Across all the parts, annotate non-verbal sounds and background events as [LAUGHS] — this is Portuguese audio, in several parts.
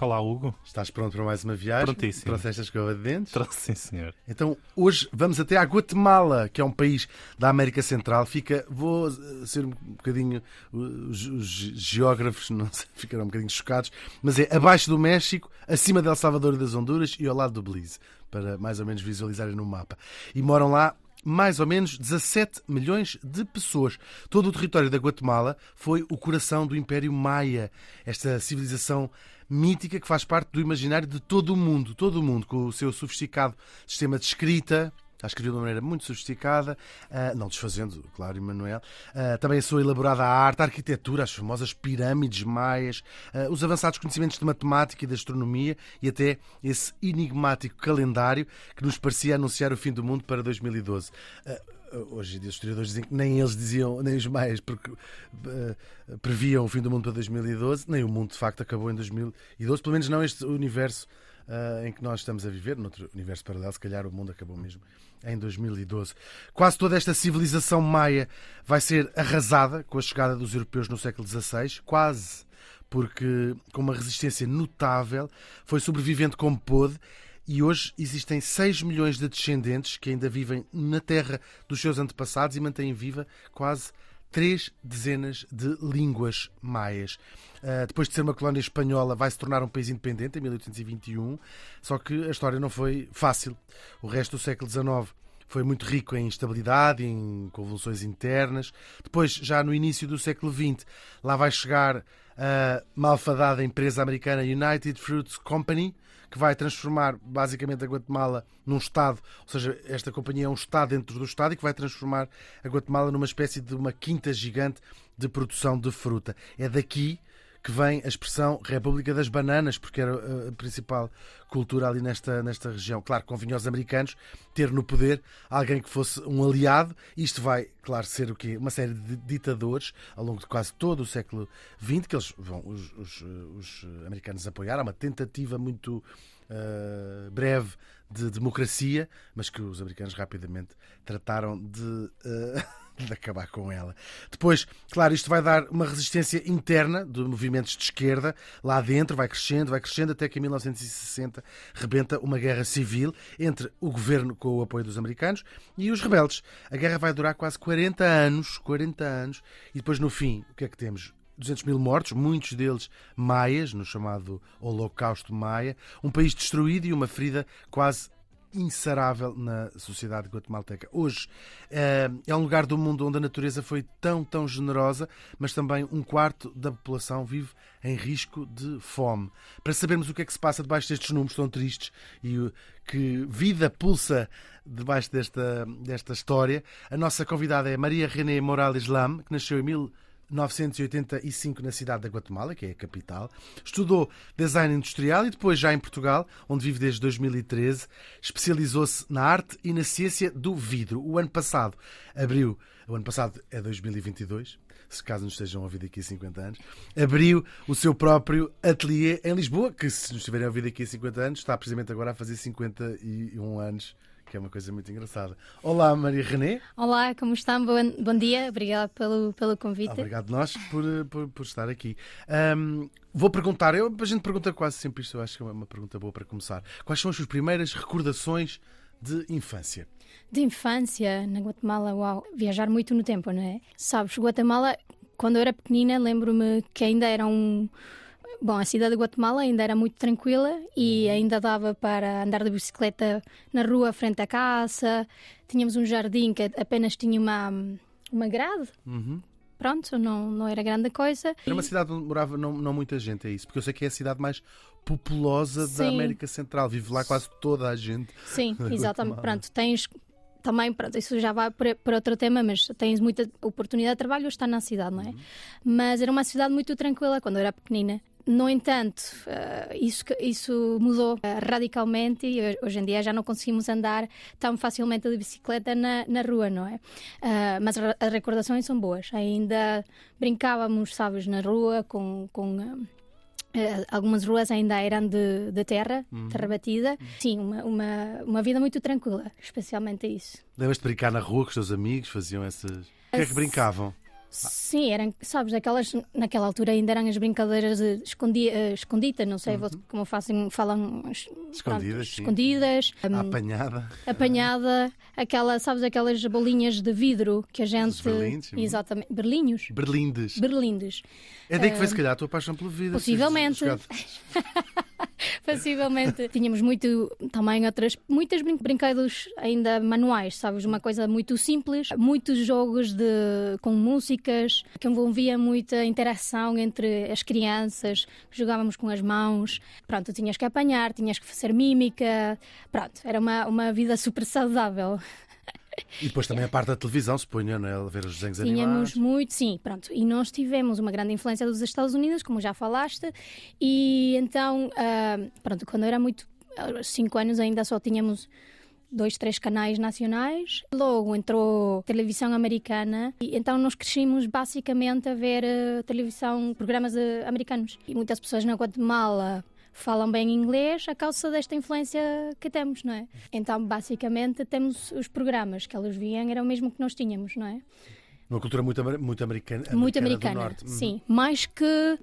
Olá, Hugo. Estás pronto para mais uma viagem? Prontíssimo. Trouxeste a escova de dentes? Trouxe, sim, senhor. Então, hoje vamos até à Guatemala, que é um país da América Central. Fica, vou eh, ser um bocadinho, os, os geógrafos não sei, [LAUGHS] ficarão um bocadinho chocados, mas é abaixo do México, acima de El Salvador e das Honduras e ao lado do Belize, para mais ou menos visualizarem no mapa. E moram lá mais ou menos 17 milhões de pessoas. Todo o território da Guatemala foi o coração do Império Maia, esta civilização mítica que faz parte do imaginário de todo o mundo, todo o mundo, com o seu sofisticado sistema de escrita. Está escrevido de uma maneira muito sofisticada, ah, não desfazendo, claro, Emanuel. Ah, também a sua elaborada arte, a arquitetura, as famosas pirâmides maias, ah, os avançados conhecimentos de matemática e de astronomia e até esse enigmático calendário que nos parecia anunciar o fim do mundo para 2012. Ah, Hoje em dia os historiadores dizem que nem eles diziam, nem os maias porque, uh, previam o fim do mundo para 2012, nem o mundo de facto acabou em 2012, pelo menos não este universo uh, em que nós estamos a viver, noutro universo paralelo, se calhar o mundo acabou mesmo em 2012. Quase toda esta civilização maia vai ser arrasada com a chegada dos europeus no século XVI, quase porque com uma resistência notável, foi sobrevivendo como pôde e hoje existem 6 milhões de descendentes que ainda vivem na terra dos seus antepassados e mantêm viva quase três dezenas de línguas maias. Uh, depois de ser uma colónia espanhola, vai se tornar um país independente em 1821, só que a história não foi fácil. O resto do século XIX foi muito rico em instabilidade, em convulsões internas. Depois, já no início do século XX, lá vai chegar a malfadada empresa americana United Fruits Company, que vai transformar basicamente a Guatemala num Estado, ou seja, esta companhia é um Estado dentro do Estado e que vai transformar a Guatemala numa espécie de uma quinta gigante de produção de fruta. É daqui que vem a expressão República das Bananas, porque era a principal cultura ali nesta, nesta região. Claro, convinha aos americanos ter no poder alguém que fosse um aliado. Isto vai, claro, ser o quê? Uma série de ditadores ao longo de quase todo o século XX, que eles vão, os, os, os americanos apoiaram. Uma tentativa muito uh, breve de democracia, mas que os americanos rapidamente trataram de. Uh, [LAUGHS] de acabar com ela. Depois, claro, isto vai dar uma resistência interna de movimentos de esquerda lá dentro, vai crescendo, vai crescendo, até que em 1960 rebenta uma guerra civil entre o governo com o apoio dos americanos e os rebeldes. A guerra vai durar quase 40 anos, 40 anos, e depois no fim, o que é que temos? 200 mil mortos, muitos deles maias, no chamado Holocausto Maia, um país destruído e uma ferida quase insarável na sociedade guatemalteca. Hoje é um lugar do mundo onde a natureza foi tão, tão generosa, mas também um quarto da população vive em risco de fome. Para sabermos o que é que se passa debaixo destes números tão tristes e que vida pulsa debaixo desta, desta história, a nossa convidada é Maria René Morales Lam, que nasceu em 1985 1985 na cidade da Guatemala, que é a capital. Estudou design industrial e depois, já em Portugal, onde vive desde 2013, especializou-se na arte e na ciência do vidro. O ano passado abriu, o ano passado é 2022, se caso nos estejam a ouvir daqui a 50 anos, abriu o seu próprio ateliê em Lisboa, que se nos estiverem a ouvir daqui a 50 anos, está precisamente agora a fazer 51 anos que é uma coisa muito engraçada. Olá, Maria René. Olá, como estão? Bom, bom dia, obrigada pelo, pelo convite. Obrigado nós por, por, por estar aqui. Um, vou perguntar, eu, a gente pergunta quase sempre isto, eu acho que é uma pergunta boa para começar. Quais são as suas primeiras recordações de infância? De infância, na Guatemala, uau, viajar muito no tempo, não é? Sabes, Guatemala, quando eu era pequenina, lembro-me que ainda era um Bom, a cidade de Guatemala ainda era muito tranquila e uhum. ainda dava para andar de bicicleta na rua frente à casa. Tínhamos um jardim que apenas tinha uma, uma grade. Uhum. Pronto, não, não era grande coisa. Era uma cidade onde morava não, não muita gente, é isso? Porque eu sei que é a cidade mais populosa Sim. da América Central. Vive lá quase toda a gente. Sim, [LAUGHS] exatamente. Pronto, tens também, pronto, isso já vai para, outro tema, mas tens muita oportunidade de trabalho, está na cidade, não é? Mas era uma cidade muito tranquila quando eu era pequenina. No entanto, eh, isso, isso mudou eh, radicalmente e ho- hoje em dia já não conseguimos andar tão facilmente de bicicleta na, na rua, não é? Eh, mas as recordações são boas. Ainda brincávamos, sabes, na rua com. com algumas ruas ainda eram de, de terra, terra batida. Sim, uma, uma, uma vida muito tranquila, especialmente isso. Lembras-te de brincar na rua com os teus amigos? Faziam essas. O que é que brincavam? Sim, eram, sabes, aquelas, naquela altura ainda eram as brincadeiras de escondi, eh, escondita, não sei vo- como fazem, falam. es- Escondidas, sim. escondidas, A hum, apanhada. apanhada, aquela, sabes, aquelas bolinhas de vidro que a gente. berlindes, sim. Exatamente, berlinhos. Berlindes. Berlindes. É daí que foi, se calhar, a tua paixão pela vida. Possivelmente. [LAUGHS] Possivelmente. Tínhamos muito, também outras, muitas brin brinquedos ainda manuais, sabes? Uma coisa muito simples, muitos jogos de, com que envolvia muita interação entre as crianças, jogávamos com as mãos. Pronto, tinhas que apanhar, tinhas que fazer mímica. Pronto, era uma, uma vida super saudável. E depois também a parte da televisão, suponho, não é? Ver os desenhos Tínhamos animados. muito, sim, pronto. E nós tivemos uma grande influência dos Estados Unidos, como já falaste, e então, ah, pronto, quando eu era muito, aos cinco anos ainda só tínhamos dois, três canais nacionais. Logo entrou televisão americana e então nós crescimos basicamente a ver eh, televisão, programas eh, americanos. E muitas pessoas na Guatemala falam bem inglês a causa desta influência que temos, não é? Então, basicamente, temos os programas que eles viam, era o mesmo que nós tínhamos, não é? Uma cultura muito, muito americana. Muito americana do americana, norte. Uhum. sim. Mais que,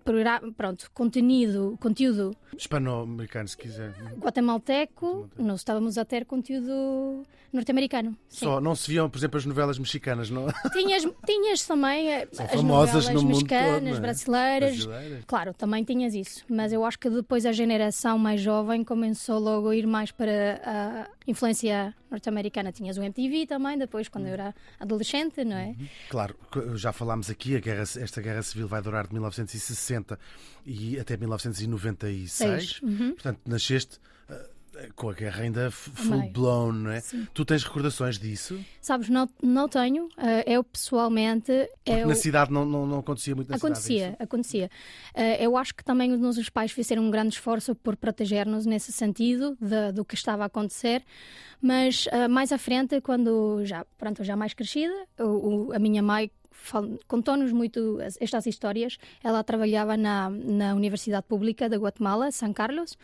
pronto, conteúdo, conteúdo Hispano-americano, se quiser. guatemalteco, nós estávamos a ter conteúdo norte-americano. Só, não se viam, por exemplo, as novelas mexicanas, não? [LAUGHS] Tinhas, tinhas também eh, São as famosas novelas no mundo mexicanas, todo, não é? brasileiras. Brasileiras. Claro, também tinhas isso. Mas eu acho que depois a geração mais jovem começou logo a ir mais para a influência norte-americana. Tinhas o MTV também, depois, quando eu era adolescente, não é? Claro, que já falámos aqui, a guerra, esta guerra civil vai durar de 1960 e até 1996. Seis. Uhum. Portanto, nasceste com a guerra ainda full blown, não é? Sim. Tu tens recordações disso? Sabes, não, não tenho. eh, eu pessoalmente. Eu... na cidade não, não, não acontecia muito na Acontecia, cidade. é acontecia. Eh, eu acho que também os nossos pais fizeram um grande esforço por proteger-nos nesse sentido de- do que estava a acontecer, mas eh, mais à frente, quando já, pronto, já mais crescida, o- o- a minha mãe contou-nos muito as- estas histórias. Ela trabalhava na, na Universidade Pública de Guatemala, São Carlos,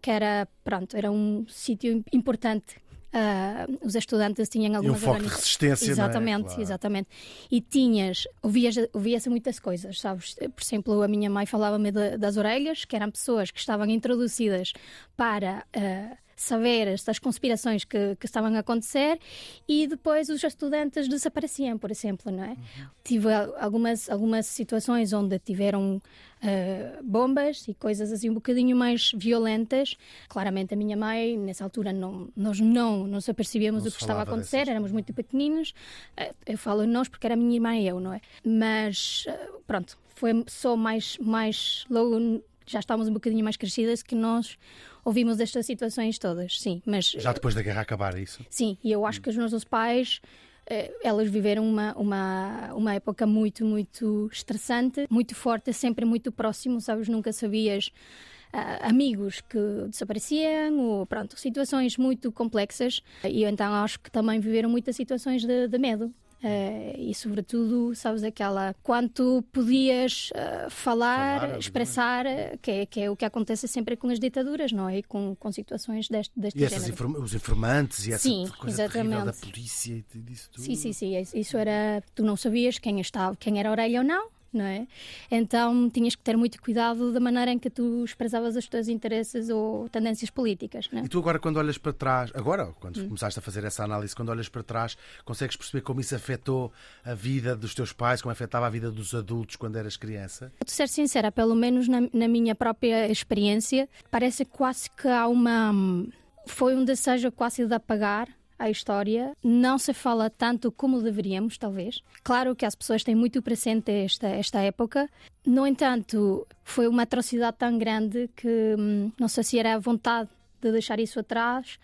que era, pronto, era um sítio importante. Ah, os estudantes tinham E um algumas foco de resistência, é? Exatamente, Claro. exatamente. E tinhas, ouvias, ouvia-se muitas coisas, sabes? Por exemplo, a minha mãe falava-me das orelhas, que eram pessoas que estavam introduzidas para ah, saber estas conspirações que, que estavam a acontecer e depois os estudantes desapareciam, por exemplo, não é? Tive al- algumas, algumas situações onde tiveram ah, bombas e coisas assim um bocadinho mais violentas. Claramente a minha mãe, nessa altura, não, nós não nos apercebíamos do que estava a acontecer, dessas éramos muito pequeninos. Eh, Eu falo nós porque era a minha irmã e eu, não é? Mas eh, pronto, foi só mais, mais logo já estávamos um bocadinho mais crescidas que nós ouvimos estas situações todas, sim. Mas Já depois da guerra acabar, é isso? Sim, e eu acho que os nossos pais, eh, elas viveram uma, uma, uma época muito, muito estressante, muito forte, sempre muito próximo, sabes? Nunca sabias ah, amigos que desapareciam, ou pronto, situações muito complexas. E então acho que também viveram muitas situações de, de medo. Eh, e sobretudo, sabes, aquela quanto podias ah, falar, Falar, expressar, eh, que é, que é o que acontece sempre com as ditaduras, não é? E com, com situações deste, deste E género. informa- os informantes e essa Sim, coisa terrível da exatamente. polícia e disso tudo. Sim, sim, sim. Isso era. Tu não sabias quem estava, quem era a orelha ou não, não é? Então tinhas que ter muito cuidado da maneira em que tu expressavas os teus interesses ou tendências políticas, é? E tu agora, quando olhas para trás, agora, quando Hum. começaste a fazer essa análise, quando olhas para trás, consegues perceber como isso afetou a vida dos teus pais, como afetava a vida dos adultos quando eras criança? Vou ser sincera, pelo menos na, na minha própria experiência, parece quase que há uma. Foi um desejo quase de apagar a história. Não se fala tanto como deveríamos, talvez. Claro que as pessoas têm muito presente esta, esta época. No entanto, foi uma atrocidade tão grande que hum, não sei se era a vontade de deixar isso atrás,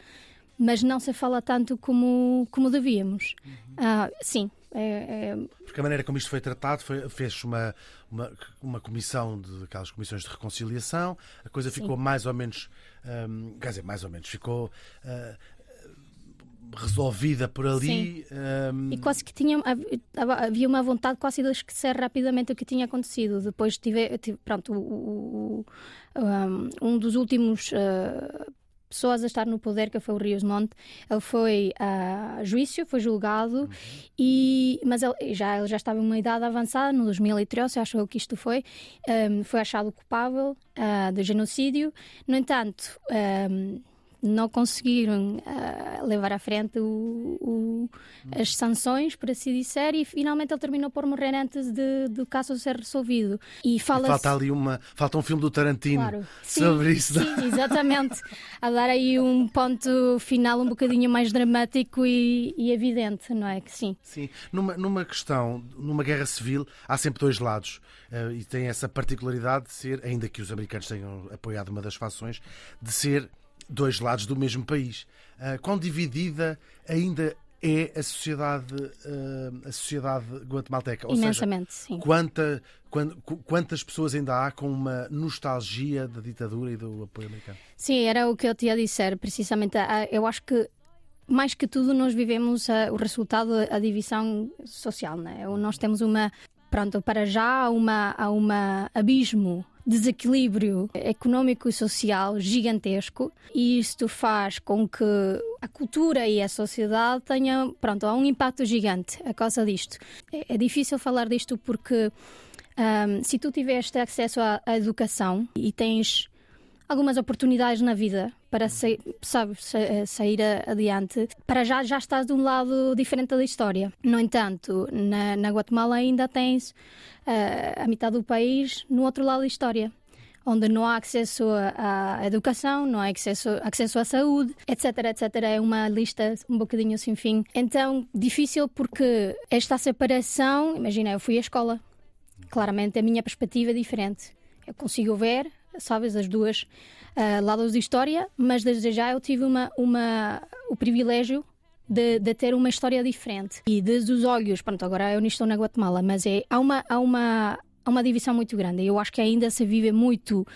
mas não se fala tanto como, como devíamos. Ah, sim, é- é- Porque a maneira como isto foi tratado foi, fez uma, uma, uma comissão de aquelas comissões de reconciliação, a coisa ficou mais ou menos, hum, quer dizer, mais ou menos, ficou ah, resolvida por ali. hum, E quase que tinha, hav- havia uma vontade quase de esquecer rapidamente o que tinha acontecido. Depois tive, tive- pronto, o- o- um, um dos últimos uh, pessoas a estar no poder, que foi o Rios Monte, ele foi a juízo, foi julgado, e, mas ele já, ele já estava em uma idade avançada, no 2013, acho eu que isto foi, um, foi achado culpável uh, de genocídio. No entanto, um, não conseguiram ah, levar à frente o- o- as sanções, por assim dizer, e finalmente ele terminou por morrer antes de, do caso ser resolvido. E fala falta ali uma. Falta um filme do Tarantino Claro. Sim, sobre isso. Sim, exatamente. A dar aí um ponto final um bocadinho mais dramático e, e evidente, não é? Que sim. Sim, numa, numa questão, numa guerra civil, há sempre dois lados eh, e tem essa particularidade de ser, ainda que os americanos tenham apoiado uma das fações, de ser dois lados do mesmo país. Eh, quão dividida ainda é a sociedade, eh, a sociedade guatemalteca? Ou Imensamente, sim. seja, quanta, quan- qu- quantas pessoas ainda há com uma nostalgia da ditadura e do apoio americano? Sim, era o que eu tinha a dizer, precisamente. Ah, Eu acho que mais que tudo nós vivemos ah, o resultado da divisão social, né? Nós temos uma, pronto, para já há uma, uma abismo, desequilíbrio económico e social gigantesco e isto faz com que a cultura e a sociedade tenham, pronto, há um impacto gigante a causa disto. É, é difícil falar disto porque ahm, se tu tiveste acesso à, à educação e tens algumas oportunidades na vida para sair, sabes, sa- eh, sair adiante, para já já estás de um lado diferente da história. No entanto, na, na Guatemala ainda tens eh, a metade do país no outro lado da história. Onde não há acesso à à educação, não há acesso, acesso à saúde, etc, etc. É uma lista um bocadinho sem fim. Então, difícil porque esta separação, imagina, eu fui à escola, claramente a minha perspectiva é diferente. Eu consigo ver, sabes, as duas ah, lados de história, mas desde já eu tive uma, uma, o privilégio de, de ter uma história diferente. E desde os olhos, pronto, agora eu não estou na Guatemala, mas é, há, uma, há, uma, há uma divisão muito grande. Eu acho que ainda se vive muito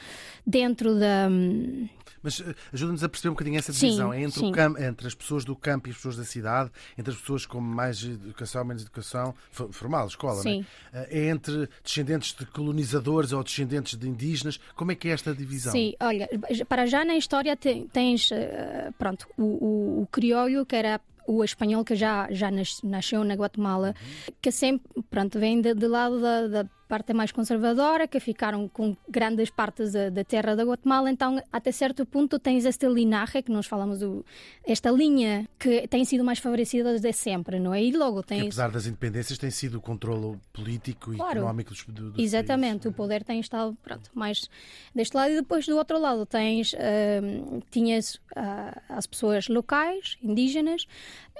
dentro da. hum, Mas eh, ajuda-nos a perceber um bocadinho essa Sim, divisão. É entre, o sim. cam- entre as pessoas do campo e as pessoas da cidade, entre as pessoas com mais educação, menos educação, fo- formal, escola, Sim. é? Eh, É entre descendentes de colonizadores ou descendentes de indígenas. Como é que é esta divisão? Sim, olha, para já na história te- tens, eh, pronto, o, o, o crioulo, que era o espanhol que já, já nas- nasceu na Guatemala, que sempre, pronto, vem de, de lado da, da parte mais conservadora, que ficaram com grandes partes da, da terra da Guatemala, então até certo ponto tens esta linhagem, que nós falamos, do, esta linha que tem sido mais favorecida desde sempre, não é? E logo Que, tens... apesar das independências, tem sido o controle político e Claro. económico dos, do, dos Exatamente, o poder tem estado pronto, mais deste lado e depois do outro lado tens hum, tinhas ah, as pessoas locais, indígenas,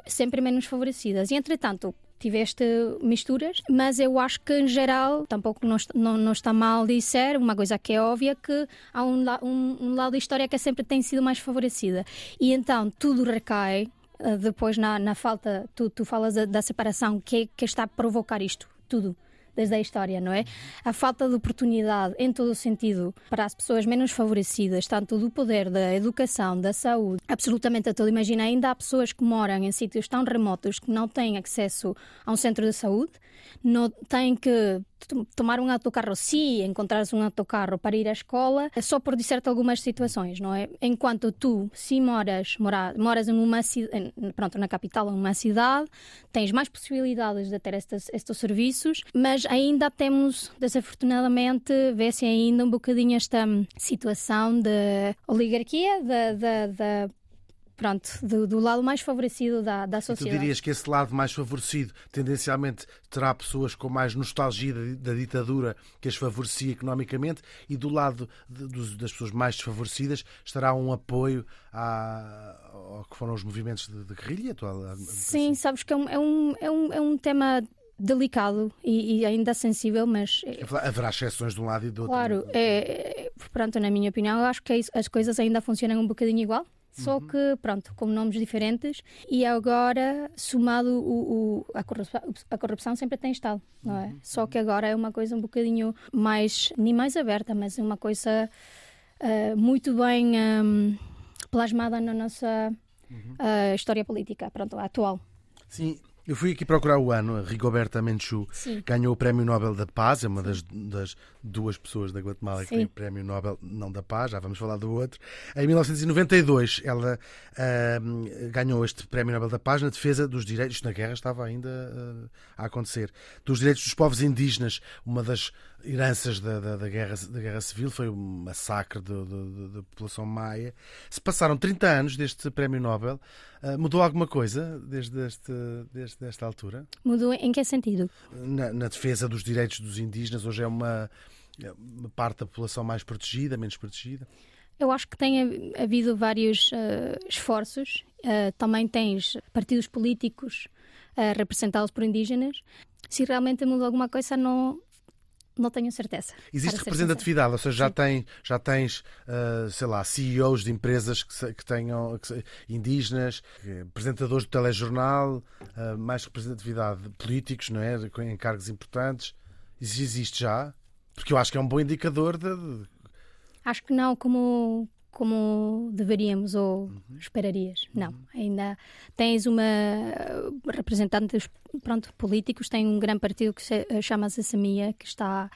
sempre menos favorecidas. E entretanto tiveste misturas, mas eu acho que em geral tampouco não, não, não está mal dizer uma coisa que é óbvia que há um, um, um lado da história que sempre tem sido mais favorecida. E então tudo recai ah, depois na, na falta, tu, tu falas da, da separação, que, que está a provocar isto, tudo, desde a história, não é? A falta de oportunidade, em todo o sentido, para as pessoas menos favorecidas, tanto do poder, da educação, da saúde, absolutamente a tudo. Imagina, ainda há pessoas que moram em sítios tão remotos que não têm acesso a um centro de saúde, não têm que tomar um autocarro, se encontrares um autocarro para ir à escola, é só por certo algumas situações, não é? Enquanto tu, se moras, mora, moras em uma cidade, pronto, na capital, em uma cidade, tens mais possibilidades de ter estes, estes serviços, mas ainda temos, desafortunadamente, vê-se ainda um bocadinho esta situação de oligarquia, da- pronto, do, do lado mais favorecido da, da E tu sociedade. dirias que esse lado mais favorecido tendencialmente terá pessoas com mais nostalgia da, da ditadura que as favorecia economicamente e do lado de- dos- das pessoas mais desfavorecidas estará um apoio à, ao que foram os movimentos de, de guerrilha atual? a- a- Sim, sabes que é um, é um, é um, é um tema delicado e, e ainda sensível, mas é, Haverá exceções de um lado e do outro. claro, é, é- pronto, na minha opinião, eu acho que é as coisas ainda funcionam um bocadinho igual. Só que, pronto, com nomes diferentes. E agora, somado o, o- a, corrupção, a corrupção sempre tem estado, não é? Só que agora é uma coisa um bocadinho mais, nem mais aberta, mas uma coisa eh, muito bem ehm, plasmada na nossa eh, história política, pronto, atual. Sim, eu fui aqui procurar o ano. A Rigoberta Menchú Sim. ganhou o Prémio Nobel da Paz, é uma das, das duas pessoas da Guatemala que Sim. tem o Prémio Nobel, não da Paz, já vamos falar do outro. Em 1992, ela ahm, ganhou este Prémio Nobel da Paz na defesa dos direitos, isto na guerra estava ainda ah, a acontecer, dos direitos dos povos indígenas. Uma das heranças da, da, da guerra, da guerra Civil foi o massacre da população maia. Se passaram 30 anos deste Prémio Nobel, ah, mudou alguma coisa desde, este, desde esta altura? Mudou em que sentido? na, na defesa dos direitos dos indígenas. Hoje é uma, é uma parte da população mais protegida, menos protegida. Eu acho que tem hav- havido vários eh, esforços. Eh, também tens partidos políticos eh, representados por indígenas. Se realmente mudou alguma coisa, não, não tenho certeza. Existe representatividade, ou seja, já, Sim. tem, já tens, ah, sei lá, CEOs de empresas que, que tenham que indígenas, que- apresentadores do telejornal, ah, mais representatividade, políticos, não é? Em cargos importantes. Isso existe já? Porque eu acho que é um bom indicador de- Acho que não como, como deveríamos ou Uhum. esperarias. Não. Ainda tens uma representantes pronto, políticos, tem um grande partido que se, eh, chama-se que está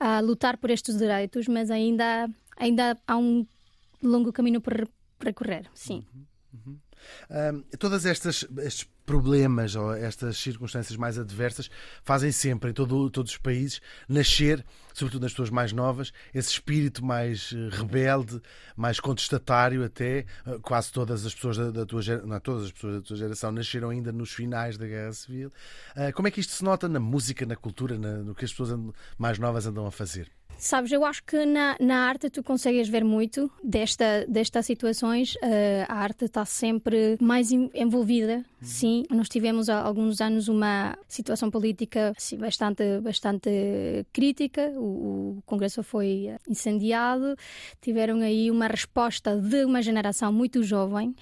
a lutar por estes direitos, mas ainda, ainda há um longo caminho por recorrer. Sim. Ahm, todas estas estes problemas ou estas circunstâncias mais adversas fazem sempre em todo, todos os países nascer, sobretudo nas pessoas mais novas, esse espírito mais eh, rebelde, mais contestatário até. Ah, Quase todas as pessoas da, da tua geração, não todas as pessoas da tua geração nasceram ainda nos finais da Guerra Civil. Ah, como é que isto se nota na música, na cultura, na- no que as pessoas andam- mais novas andam a fazer? Sabes, eu acho que na, na arte tu consegues ver muito desta, destas situações. Eh, a arte está sempre mais en- envolvida, sim. Nós tivemos há alguns anos uma situação política assim, bastante, bastante crítica. O, o Congresso foi eh, incendiado. Tiveram aí uma resposta de uma geração muito jovem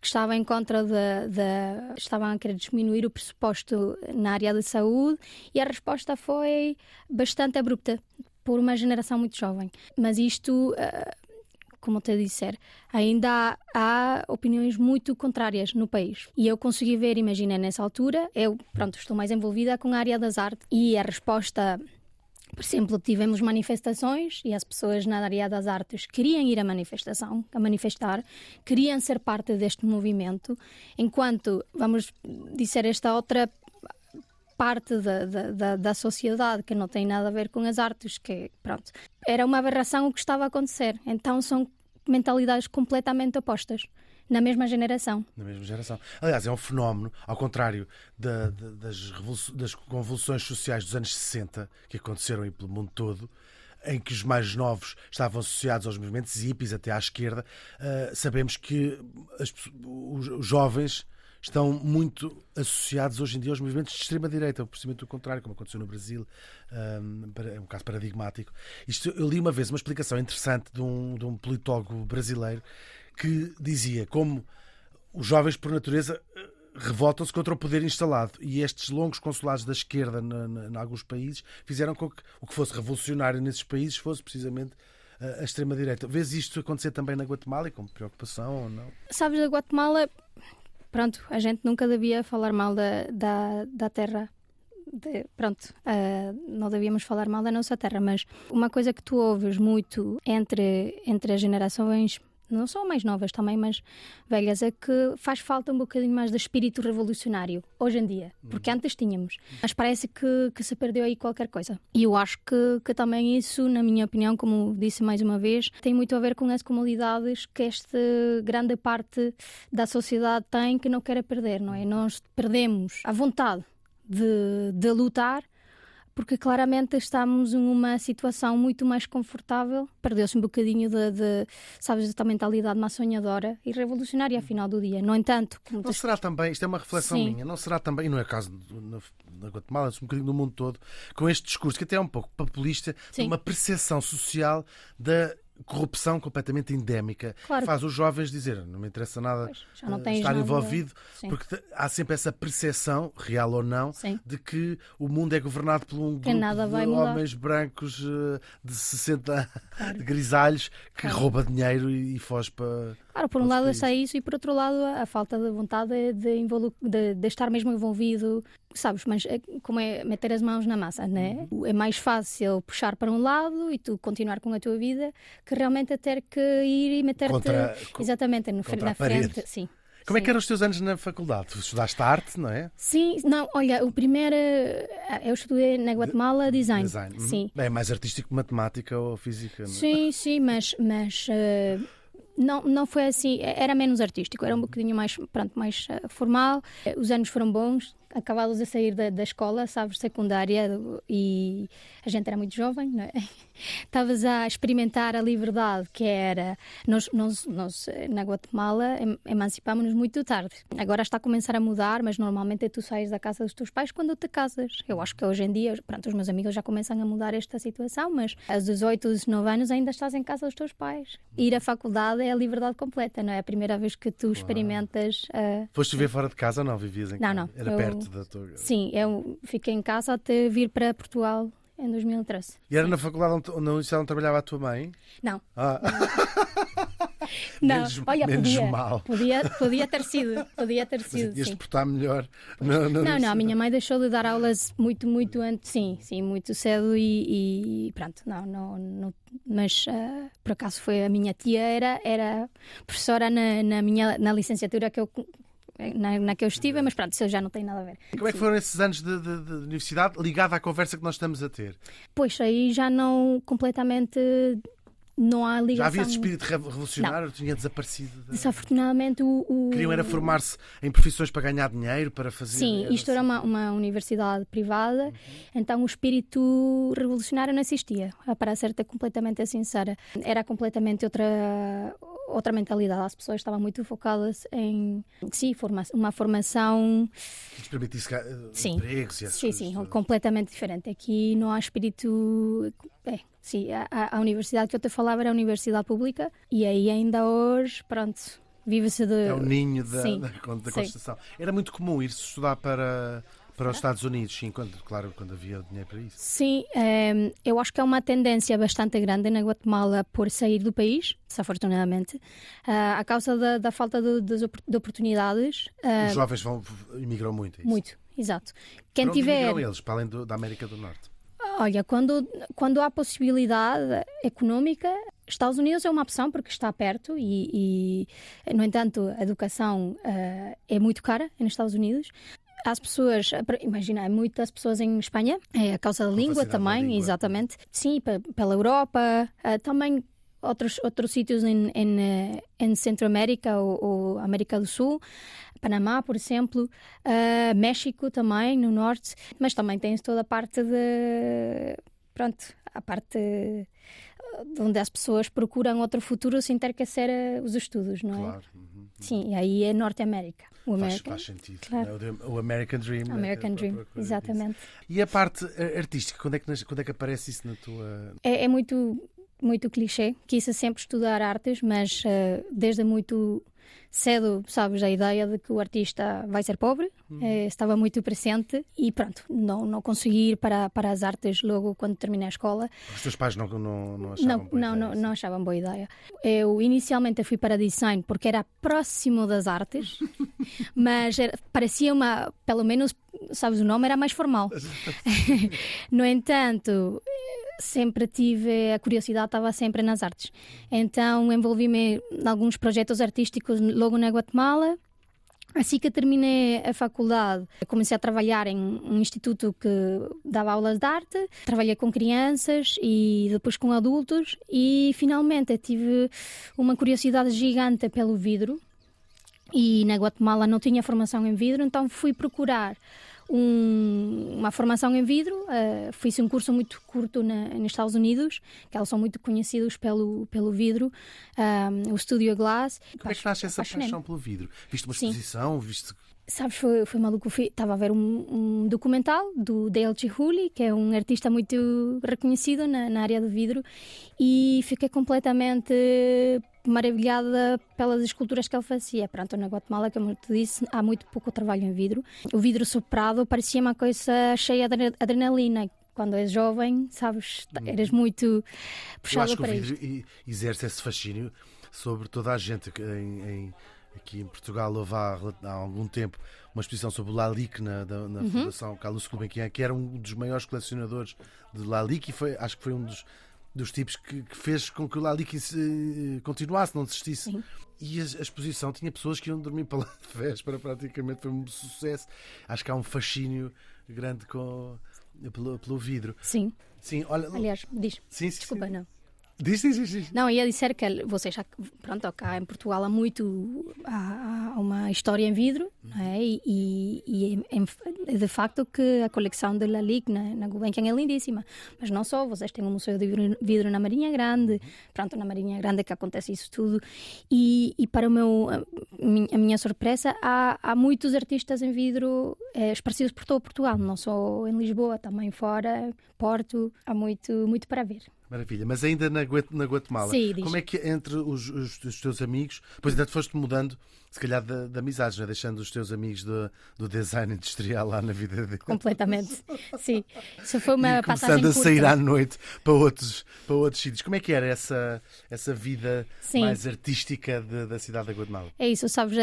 que estava em contra da, da estavam a querer diminuir o pressuposto na área de saúde e a resposta foi bastante abrupta por uma geração muito jovem. Mas isto, eh, como te disser, ainda há, há opiniões muito contrárias no país. E eu consegui ver, imagina, nessa altura, eu, pronto, estou mais envolvida com a área das artes e a resposta por exemplo, tivemos manifestações e as pessoas na área das artes queriam ir à manifestação, a manifestar, queriam ser parte deste movimento, enquanto, vamos dizer, esta outra parte da, da, da, da sociedade que não tem nada a ver com as artes, que, pronto, era uma aberração o que estava a acontecer. Então são mentalidades completamente opostas na mesma geração. Na mesma geração. Aliás, é um fenómeno, ao contrário da- da- das, das convulsões sociais dos anos 60, que aconteceram aí pelo mundo todo, em que os mais novos estavam associados aos movimentos hippies, até à esquerda, ah, sabemos que as os, os jovens estão muito associados hoje em dia aos movimentos de extrema-direita, ou precisamente o contrário, como aconteceu no Brasil, ah, para- é um caso paradigmático. Isto, eu li uma vez uma explicação interessante de um, de um politólogo brasileiro que dizia como os jovens, por natureza, eh, revoltam-se contra o poder instalado. E estes longos consulados da esquerda em alguns países fizeram com que o que fosse revolucionário nesses países fosse precisamente eh, a extrema-direita. Vês isto acontecer também na Guatemala e com preocupação ou não? Sabes, da Guatemala, pronto, a gente nunca devia falar mal da, da, da terra. De- pronto, ah, não devíamos falar mal da nossa terra, mas uma coisa que tu ouves muito entre, entre as gerações, não só mais novas também, mas velhas, é que faz falta um bocadinho mais de espírito revolucionário hoje em dia, porque antes tínhamos, mas parece que, que se perdeu aí qualquer coisa. E eu acho que, que também isso, na minha opinião, como disse mais uma vez, tem muito a ver com as comunidades que esta grande parte da sociedade tem que não quer perder, não é? Nós perdemos a vontade de, de lutar porque claramente estamos em uma situação muito mais confortável. Perdeu-se um bocadinho de, de sabes, desta mentalidade mais sonhadora e revolucionária ao final do dia. No entanto, Não será também, isto é uma reflexão Sim. minha, não será também, e não é caso na, Guatemala, é um bocadinho do mundo todo, com este discurso que até é um pouco populista, de Sim. uma percepção social da corrupção completamente endémica. Claro. Faz os jovens dizer, não me interessa nada Pois, eh, estar envolvido, porque há sempre essa percepção, real ou não, Sim. de que o mundo é governado por um grupo nada vai de homens brancos eh, de 60 de [LAUGHS] grisalhos que rouba dinheiro e, e foge para. Claro, por um lado é isso e por outro lado a falta de vontade de, involu- de, de estar mesmo envolvido, sabes? Mas é como é meter as mãos na massa, né? Uhum. É mais fácil puxar para um lado e tu continuar com a tua vida que realmente a ter que ir e meter-te exatamente no, na frente. Sim. Como é Sim. que eram os teus anos na faculdade? Tu estudaste arte, não é? Sim, não, olha, o primeiro eh, eu estudei na Guatemala design. Design. Uhum. Sim. É mais artístico que matemática ou física. não é? Sim, sim, mas, mas eh, não, não foi assim, era menos artístico, era um bocadinho mais, pronto, mais eh, formal. Eh, Os anos foram bons, acabados de sair da, da escola, sabes, secundária, e a gente era muito jovem, não é? [LAUGHS] Estavas a experimentar a liberdade que era. Nós, nós, nós na Guatemala, em- emancipámos-nos muito tarde. Agora está a começar a mudar, mas normalmente tu sais da casa dos teus pais quando te casas. Eu acho que hoje em dia, pronto, os meus amigos já começam a mudar esta situação, mas aos 18, 19 anos ainda estás em casa dos teus pais. Ir à faculdade é a liberdade completa, não é? a primeira vez que tu experimentas. ah, Foste viver fora de casa ou não? Vivias em Não, casa? não, Era eu- perto da tua. Sim, eu fiquei em casa até vir para Portugal em 2013. E era na faculdade onde, onde, onde onde trabalhava a tua mãe? Não, Ah, [LAUGHS] não, Menos- olha, menos podia, mal. podia, podia ter sido, podia ter mas sido, sim. portar melhor. na- na Não, não, a minha mãe deixou de dar aulas muito, muito antes, sim, sim, muito cedo e, e pronto, não, não, não mas ah, por acaso foi a minha tia, era, era professora na, na minha na licenciatura que eu na, na que eu estive, mas pronto, isso já não tem nada a ver. Como é que foram esses anos de, de- de universidade ligado à conversa que nós estamos a ter? Pois aí já não completamente não há ligação. Já havia esse espírito revo- revolucionário? ou Tinha desaparecido? da- Desafortunadamente o, o... Queriam era formar-se em profissões para ganhar dinheiro, para fazer. Sim, isto era uma, uma universidade privada, então o espírito revolucionário não existia, para ser-te completamente sincera. Era completamente outra, outra mentalidade. As pessoas estavam muito focadas em, sim, forma, uma formação, Que lhes permitisse ga- Sim. empregos e essas sim, sim, todas. completamente diferente. Aqui não há espírito... É, sim, a, a- universidade que eu te falava era a universidade pública e aí ainda hoje, pronto, vive-se de... É o ninho da, Sim, da, da sim. Constituição. Era muito comum ir-se estudar para, para os Estados Unidos, sim, quando, claro, quando havia dinheiro para isso. Sim, ehm, eu acho que é uma tendência bastante grande na Guatemala por sair do país, desafortunadamente, a causa da, da falta de, de opor- de oportunidades. ah, Os jovens vão, imigram muito. é isso. muito, exato. Quem Para onde tiver. eles, para além do- da América do Norte? Olha, quando, quando há possibilidade económica, Estados Unidos é uma opção porque está perto e, e, no entanto, a educação eh, é muito cara nos Estados Unidos. As pessoas, imagina, há muitas pessoas em Espanha, é a causa da língua facilidade da também, língua. exatamente. Sim, pe- pela Europa, eh, também outros, outros sítios em, em, eh, em Centro-América ou, ou América do Sul, Panamá, por exemplo, eh, México também, no norte, mas também tens toda a parte de. Pronto, a parte de onde as pessoas procuram outro futuro sem ter que ser os estudos, não é? Claro. Sim, e aí é Norte-América. O Faz, American, faz sentido. Claro. É o American Dream. é- American é Dream, exatamente. isso. E a parte eh, artística, quando é que, quando é que aparece isso na tua. É, é muito, muito clichê. Quis sempre estudar artes, mas eh, desde muito cedo, sabes, a ideia de que o artista vai ser pobre eh, estava muito presente e pronto, não, não consegui ir para, para as artes logo quando terminei a escola. Os teus pais não, não, não achavam Não, boa não, ideia, não, isso? não achavam boa ideia. Eu inicialmente fui para design porque era próximo das artes, [LAUGHS] mas era- parecia uma, pelo menos, sabes, o nome era mais formal. [LAUGHS] [LAUGHS] no entanto, sempre tive a curiosidade estava sempre nas artes. Então envolvi-me em alguns projetos artísticos logo na Guatemala. Assim que terminei a faculdade, comecei a trabalhar em um instituto que dava aulas de arte. Trabalhei com crianças e depois com adultos e finalmente tive uma curiosidade gigante pelo vidro. E na Guatemala não tinha formação em vidro, então fui procurar um- uma formação em vidro. Uh, fiz um curso muito curto na, nos Estados Unidos, que eles são muito conhecidos pelo, pelo vidro, um, o Studio Glass. Como é que nasce essa paixão pelo vidro? Viste uma Sim. exposição? Viste Sabes, foi, foi maluco. Estava a ver um, um, documental do Dale Chihuly, que é um artista muito reconhecido na, na, área do vidro, e fiquei completamente maravilhada pelas esculturas que ele fazia. Pronto, na Guatemala, como eu te disse, há muito pouco trabalho em vidro. O vidro soprado parecia uma coisa cheia de adrenalina. Quando és jovem, sabes, hum. eras muito puxado para isso. Eu acho que o vidro exerce esse fascínio sobre toda a gente em, em Aqui em Portugal houve há, há algum tempo uma exposição sobre o Lalique na, na, na uhum. Fundação Carlos Gulbenkian, que era um dos maiores colecionadores de Lalique e foi, acho que foi um dos, dos tipos que, que fez com que o Lalique se, continuasse, não desistisse. Sim. E a, a, exposição tinha pessoas que iam dormir para lá de véspera, praticamente foi um sucesso. Acho que há um fascínio grande com, pelo, pelo vidro. Sim. Sim, olha. Aliás, diz. Sim, sim, Desculpa, sim. não. Diz, diz, diz. Não, ia dizer que vocês pronto, cá em Portugal há muito, há, há uma história em vidro, é? e, e, e, de facto que a coleção de Lalique na, na Gulbenkian é lindíssima, mas não só, vocês têm um museu de vidro, na Marinha Grande, pronto, na Marinha Grande é que acontece isso tudo, e, e para o meu, a minha surpresa, há, há muitos artistas em vidro é, esparcidos por todo Portugal, não só em Lisboa, também fora, Porto, há muito, muito para ver. Maravilha. Mas ainda na, Guatemala, Sim, como é que entre os, os, os, teus amigos, pois ainda te foste mudando, se calhar, de, de amizades, né? deixando os teus amigos do, do design industrial lá na vida dele? Completamente. Sim. Isso foi uma e passagem começando a sair à noite para outros, para outros sítios. Como é que era essa, essa vida Sim. mais artística de, da cidade da Guatemala? É isso, sabes,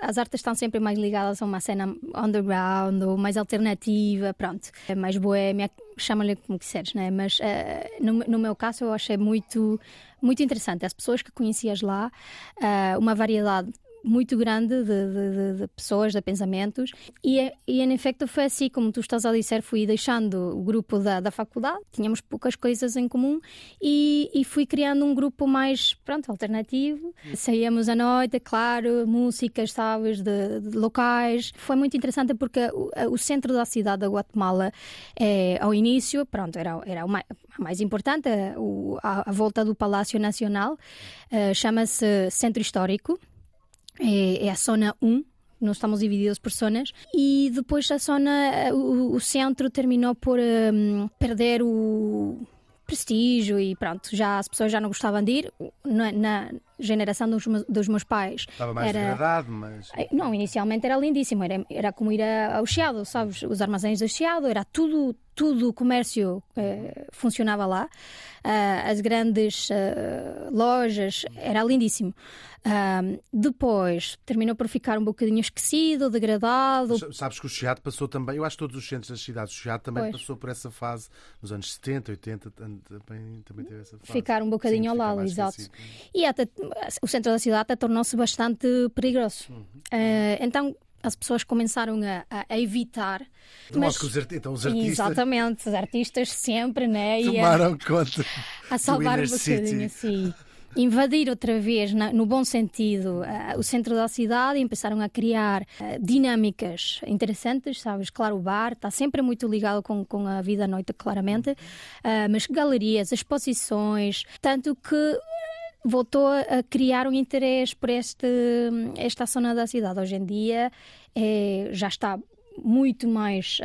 as artes estão sempre mais ligadas a uma cena underground ou mais alternativa, pronto, é mais boêmia chama-lhe como quiseres, né? mas uh, no, no, meu caso eu achei muito, muito interessante. As pessoas que conhecias lá, uh, uma variedade muito grande de, de, de, pessoas, de pensamentos, e, e em efeito foi assim, como tu estás a dizer, fui deixando o grupo da, da faculdade, tínhamos poucas coisas em comum, e, e fui criando um grupo mais, pronto, alternativo. Saíamos à noite, claro, músicas, sabes, de, de locais. Foi muito interessante porque o, o, centro da cidade da Guatemala, é, ao início, pronto, era, era mais, mais importante, o, a, volta do Palácio Nacional, chama-se Centro Histórico é, é a zona 1, nós estamos divididos por zonas e depois a zona o, o centro terminou por um, perder o prestígio e pronto já as pessoas já não gostavam de ir na, na geração dos, dos, meus pais estava mais era... degradado mas não inicialmente era lindíssimo era, era como ir ao Chiado sabes os armazéns do Chiado era tudo tudo o comércio eh, funcionava lá uh, as grandes uh, lojas era lindíssimo um, depois terminou por ficar um bocadinho esquecido, degradado. Sabes que o Chiado passou também, eu acho que todos os centros das cidades, o Chiado também pois. passou por essa fase nos anos 70, 80, também, também teve essa fase. Ficar um bocadinho Sim, ao lado, exato. Esquecido. E até, o centro da cidade tornou-se bastante perigoso. Uhum. Uh, então as pessoas começaram a, a evitar. Mas, os então os artistas. Exatamente, os artistas sempre, né? Tomaram a, conta. A salvar um bocadinho, assim invadir outra vez, na, no bom sentido, uh, o centro da cidade e começaram a criar uh, dinâmicas interessantes, sabes? Claro, o bar está sempre muito ligado com, com a vida à noite, claramente, uh, mas galerias, exposições, tanto que voltou a criar um interesse por este, esta zona da cidade. Hoje em dia é, já está muito mais.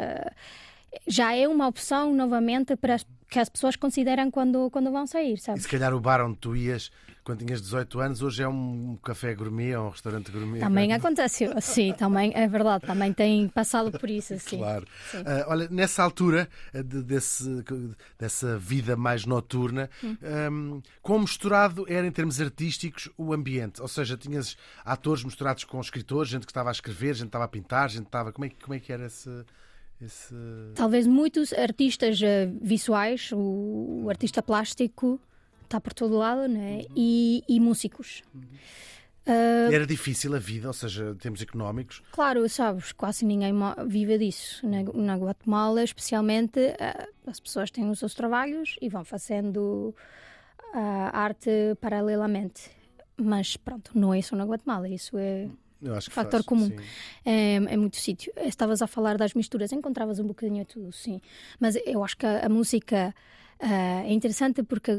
já é uma opção novamente para que as pessoas consideram quando, quando vão sair, sabe? E se calhar o bar onde tu ias quando tinhas 18 anos, hoje é um café gourmet ou um restaurante gourmet. Também aconteceu, [LAUGHS] sim, também é verdade, também tem passado por isso, sim. Claro. Sim. Uh, olha, nessa altura uh, de, desse, dessa vida mais noturna, hum. um, quão misturado era em termos artísticos o ambiente? Ou seja, tinhas atores misturados com escritores, gente que estava a escrever, gente que estava a pintar, gente que estava. Como é, como é que era esse. Esse... Talvez muitos artistas uh, visuais, o, o, artista plástico está por todo lado, né? Uhum. E, e, músicos. Uhum. Uh, Era difícil a vida, ou seja, termos económicos? Claro, sabes, quase ninguém vive disso. Na, na Guatemala, especialmente, uh, as pessoas têm os seus trabalhos e vão fazendo uh, arte paralelamente. Mas pronto, não é só na Guatemala, isso é factor faz, comum é, é, muito sítio. Estavas a falar das misturas, encontravas um bocadinho tudo, sim. Mas eu acho que a, a música Uh, é interessante porque,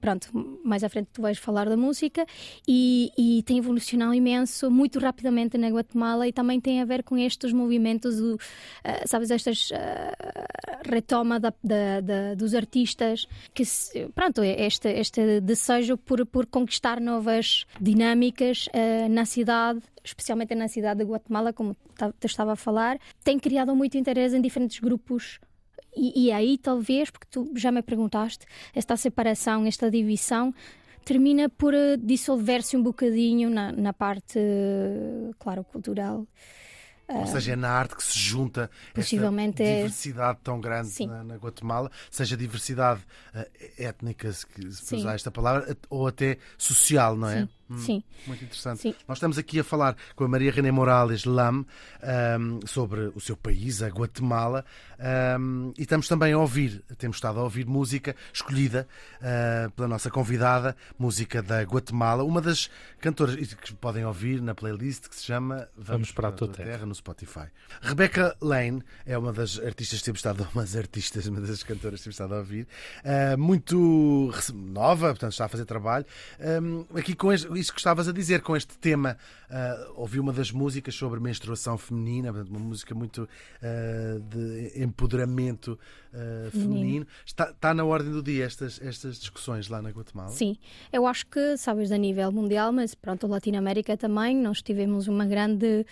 pronto, mais à frente tu vais falar da música e, e, tem evolucionado imenso, muito rapidamente na Guatemala e também tem a ver com estes movimentos, do, uh, sabes, estas uh, retoma da, da, da, dos artistas, que, pronto, este, este desejo por, por conquistar novas dinâmicas na cidade especialmente na cidade de Guatemala, como te estava a falar, tem criado muito interesse em diferentes grupos e, e aí, talvez, porque tu já me perguntaste, esta separação, esta divisão, termina por eh, dissolver-se um bocadinho na, na parte, claro, cultural. Ou seja, é na arte que se junta Possivelmente esta é- diversidade é... tão grande na, na, Guatemala, seja diversidade uh, étnica, se, se usar esta palavra, ou até social, não é? Sim. Hum, Sim. Muito interessante. Sim. Nós estamos aqui a falar com a Maria René Morales Lam um, sobre o seu país, a Guatemala, um, e estamos também a ouvir, temos estado a ouvir música escolhida uh, pela nossa convidada, música da Guatemala, uma das cantoras que podem ouvir na playlist que se chama Vamos, Vamos para, a Tua Terra. Terra no Spotify. Rebecca Lane é uma das artistas que temos estado, [LAUGHS] umas artistas, uma das cantoras que temos estado a ouvir, uh, muito nova, portanto está a fazer trabalho, um, aqui com este isso que estavas a dizer com este tema. Uh, ouvi uma das músicas sobre menstruação feminina, uma música muito de empoderamento uh, feminino. Está, está, na ordem do dia estas, estas discussões lá na Guatemala? Sim, eu acho que, sabes, a nível mundial, mas pronto, a Latinoamérica também, nós tivemos uma grande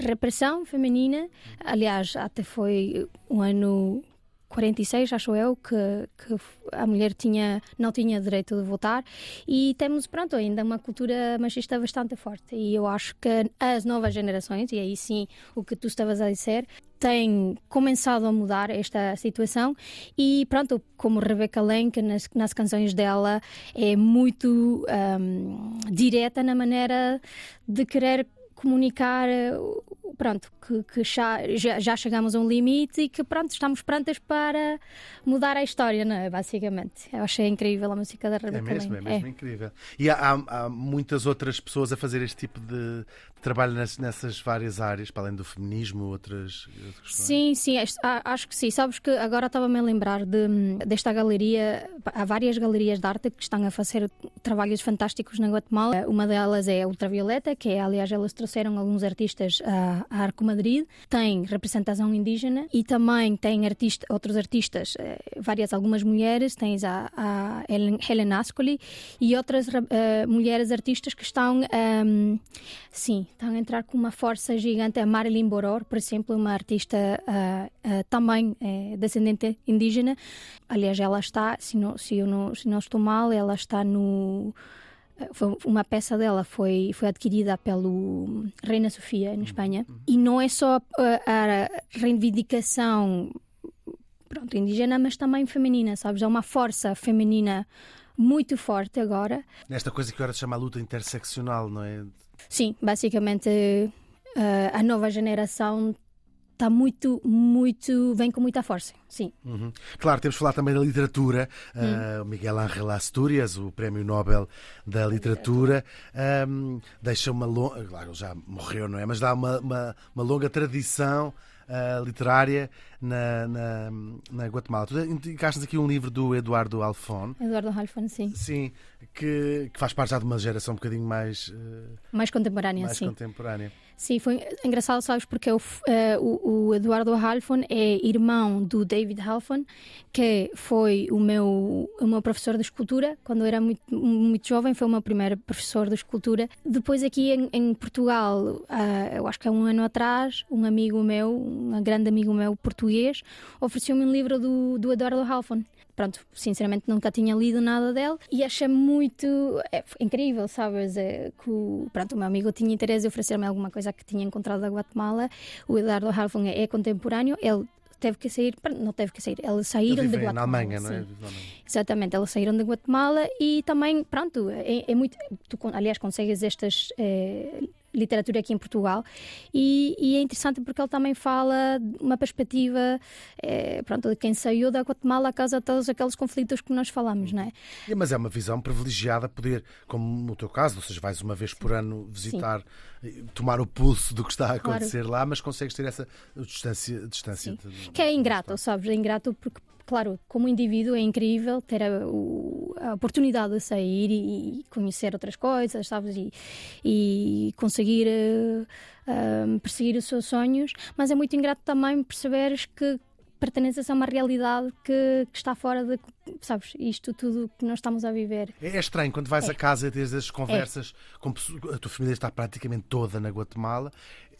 repressão feminina. Aliás, até foi um ano 46, acho eu, que, que, a mulher tinha, não tinha direito de votar. E temos, pronto, ainda uma cultura machista bastante forte. E eu acho que as novas gerações, e aí sim o que tu estavas a dizer, têm começado a mudar esta situação. E pronto, como Rebecca Lenk nas, nas canções dela é muito um, direta na maneira de querer comunicar pronto, que, que já, já, chegamos a um limite e que pronto, estamos prontas para mudar a história, não é? Basicamente. Eu achei incrível a música da Rebecca É mesmo, Lane. é mesmo é. incrível. E há, há, muitas outras pessoas a fazer este tipo de, trabalho nessas várias áreas, para além do feminismo, outras, outras Sim, sim, acho que sim. Sabes que agora estava-me a lembrar de, desta galeria, há várias galerias de arte que estão a fazer trabalhos fantásticos na Guatemala. Uma delas é a Ultravioleta, que é, aliás, elas trouxeram alguns artistas a Arco Madrid, tem representação indígena e também tem artista, outros artistas, eh, várias, algumas mulheres, tens a, a Helen Ascoli e outras uh, mulheres artistas que estão, um, ehm, sim, estão a entrar com uma força gigante. A Marilyn Boror, por exemplo, uma artista uh, uh, também uh, descendente indígena. Aliás, ela está, se não, se, eu não, se não estou mal, ela está no foi uma peça dela foi foi adquirida pelo Reina Sofia em Espanha uhum. e não é só a, a reivindicação pronto indígena mas também feminina sabes é uma força feminina muito forte agora nesta coisa que agora se chama a luta interseccional não é Sim, basicamente uh, a nova geração está muito, muito, vem com muita força, sim. Uhum. Claro, temos de falar também da literatura. Uh, Miguel Ángel Asturias, o Prémio Nobel da Literatura, um, deixa uma longa, claro, já morreu, não é? Mas dá uma, uma, uma longa tradição uh, literária na, na, na Guatemala. Tu indicaste aqui um livro do Eduardo Alfon. Eduardo Alfon, sim. Sim, que, que, faz parte já de uma geração um bocadinho mais... Uh, mais contemporânea, mais sim. contemporânea. Sim, foi engraçado, sabes, porque o, uh, o, o, Eduardo Halfon é irmão do David Halfon, que foi o meu, o meu professor de escultura. Quando eu era muito, muito jovem, foi o meu primeiro professor de escultura. Depois, aqui em, em Portugal, uh, eu acho que há um ano atrás, um amigo meu, um grande amigo meu português, ofereceu-me um livro do, do Eduardo Halfon pronto, sinceramente nunca tinha lido nada dele e achei muito é, incrível, sabes? É, que o, pronto, o meu amigo tinha interesse em oferecer-me alguma coisa que tinha encontrado da Guatemala. O Eduardo Halfon é, é contemporâneo, ele teve que sair, não teve que sair, eles saíram de Guatemala. Na Alemanha, não é? Exatamente, eles saíram de Guatemala e também, pronto, é, é muito. Tu, aliás, consegues estas. É, literatura aqui em Portugal. E, e, é interessante porque ele também fala de uma perspectiva é, pronto, de quem saiu da Guatemala a causa de todos aqueles conflitos que nós falamos, não é? Mas é uma visão privilegiada poder, como no teu caso, ou seja, vais uma vez por ano visitar, Sim. Tomar o pulso do que está a acontecer claro. lá, mas consegues ter essa distância. distância de, que é ingrato, sabes? É ingrato porque claro, como indivíduo é incrível ter a, a oportunidade de sair e, e, conhecer outras coisas, sabes? E, e conseguir uh, uh, perseguir os seus sonhos, mas é muito ingrato também perceberes que pertences a uma realidade que, que, está fora de, sabes, isto tudo que nós estamos a viver. É, é estranho quando vais é. a casa e tens as conversas, é. com, a tua família está praticamente toda na Guatemala.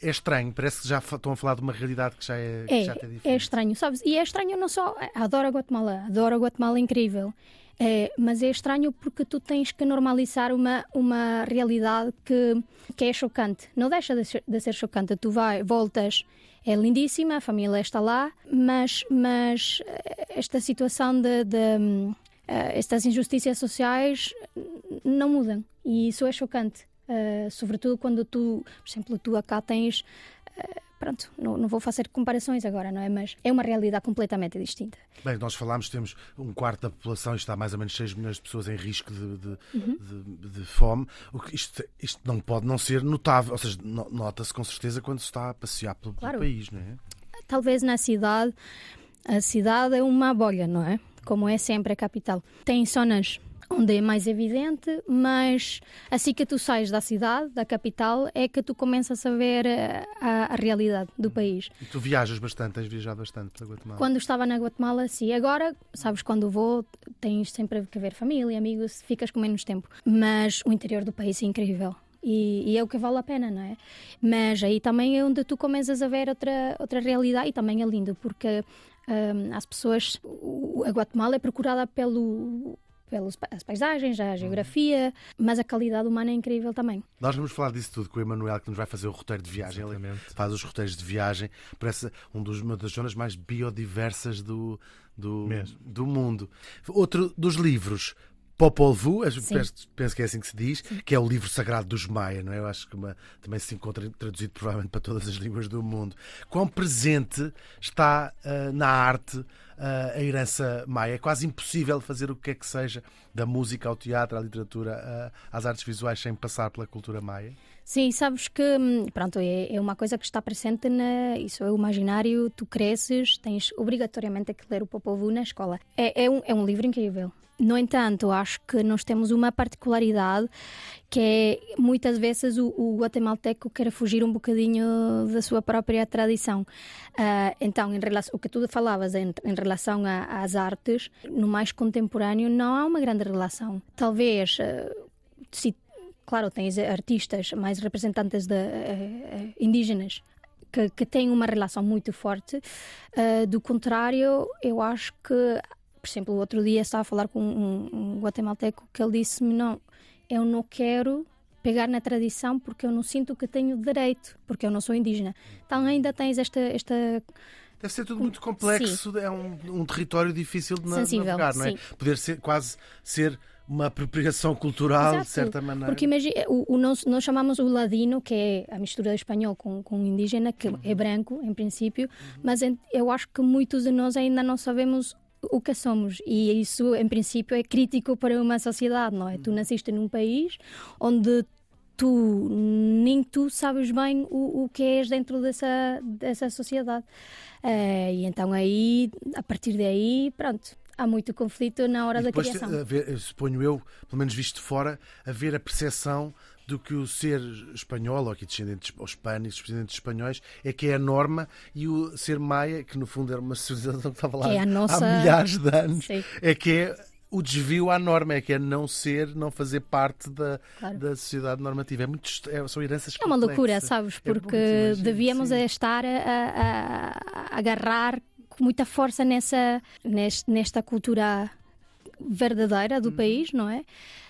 É estranho, parece que já estão a falar de uma realidade que já é, é, já é diferente. É estranho, sabes? E é estranho não só. Adoro a Guatemala, adoro a Guatemala incrível. É, mas é estranho porque tu tens que normalizar uma, uma realidade que, que é chocante. Não deixa de ser, de ser chocante. Tu vai, voltas é lindíssima, a família está lá, mas, mas eh, esta situação de, de uh, estas injustiças sociais não mudam e isso é chocante. Uh, sobretudo quando tu, por exemplo, tu acá tens uh, pronto, não, não, vou fazer comparações agora, não é? Mas é uma realidade completamente distinta. Bem, nós falámos, temos um quarto da população e está mais ou menos 6 milhões de pessoas em risco de, de, uhum. de, de fome. O que isto, isto não pode não ser notável, ou seja, nota-se com certeza quando se está a passear pelo, claro. pelo país, não é? Talvez na cidade, a cidade é uma bolha, não é? Como é sempre a capital. Tem zonas onde é mais evidente, mas assim que tu sais da cidade, da capital, é que tu começas a ver eh, a, a realidade do país. E tu viajas bastante, tens viajado bastante para Guatemala? Quando estava na Guatemala, sim. Agora, sabes, quando vou, tens sempre que ver família, amigos, ficas com menos tempo. Mas o interior do país é incrível. E, e, é o que vale a pena, não é? Mas aí também é onde tu começas a ver outra, outra realidade e também é lindo, porque um, as pessoas. A Guatemala é procurada pelo pelas paisagens, a geografia, mas a qualidade humana é incrível também. Nós vamos falar disso tudo com o Emanuel, que nos vai fazer o roteiro de viagem. Exatamente. Ele faz os roteiros de viagem. Parece um dos, uma das zonas mais biodiversas do, do, do mundo. Outro dos livros, Popol Vuh, penso, penso, que é assim que se diz, Sim. que é o livro sagrado dos Maia, não é? Eu acho que uma, também se encontra traduzido provavelmente para todas as línguas do mundo. Quão presente está uh, na arte a herança maia. É quase impossível fazer o que é que seja, da música ao teatro, à literatura, às artes visuais, sem passar pela cultura maia? Sim, sabes que hum, pronto, é, é uma coisa que está presente na. Isso é o imaginário, tu cresces, tens obrigatoriamente que ler o Popol na escola. É, é, um, é um livro incrível. No entanto, acho que nós temos uma particularidade que é muitas vezes o, o guatemalteco quer fugir um bocadinho da sua própria tradição. Uh, então, em relação, o que tu falavas em, em relação a, às artes, no mais contemporâneo não há uma grande relação. Talvez, uh, se, claro, tens artistas mais representantes de, uh, indígenas que, que, têm uma relação muito forte. do contrário, eu acho que por exemplo, o outro dia estava a falar com um, um guatemalteco que ele disse-me: Não, eu não quero pegar na tradição porque eu não sinto que tenho direito, porque eu não sou indígena. Então ainda tens esta. esta Deve ser tudo muito complexo, sim. é um, um, território difícil de Sensível, navegar, não é? Sim. Poder ser quase ser uma apropriação cultural, Exato, de certa maneira. Porque imagina, o, o nós, nós, chamamos o ladino, que é a mistura de espanhol com, com indígena, que uhum. é branco, em princípio, uhum. mas eu acho que muitos de nós ainda não sabemos o que somos e isso em princípio é crítico para uma sociedade não é tu uhum. nasceste num país onde tu nem tu sabes bem o, o que és dentro dessa dessa sociedade uh, e então aí a partir daí pronto há muito conflito na hora da criação. Haver, suponho eu, pelo menos visto de fora, haver a percepção do que o ser espanhol, ou aqui descendentes ou hispânicos, descendentes espanhóis, é que é a norma, e o ser maia, que no fundo era uma civilização que estava lá é nossa... há milhares de anos, Sim. é que é o desvio à norma, é que é não ser, não fazer parte da, claro. da sociedade normativa. É muito, é, são heranças É uma loucura, sabes? É porque é devíamos estar a, a, a, agarrar com muita força nessa, nesta cultura verdadeira do hum. país, não é?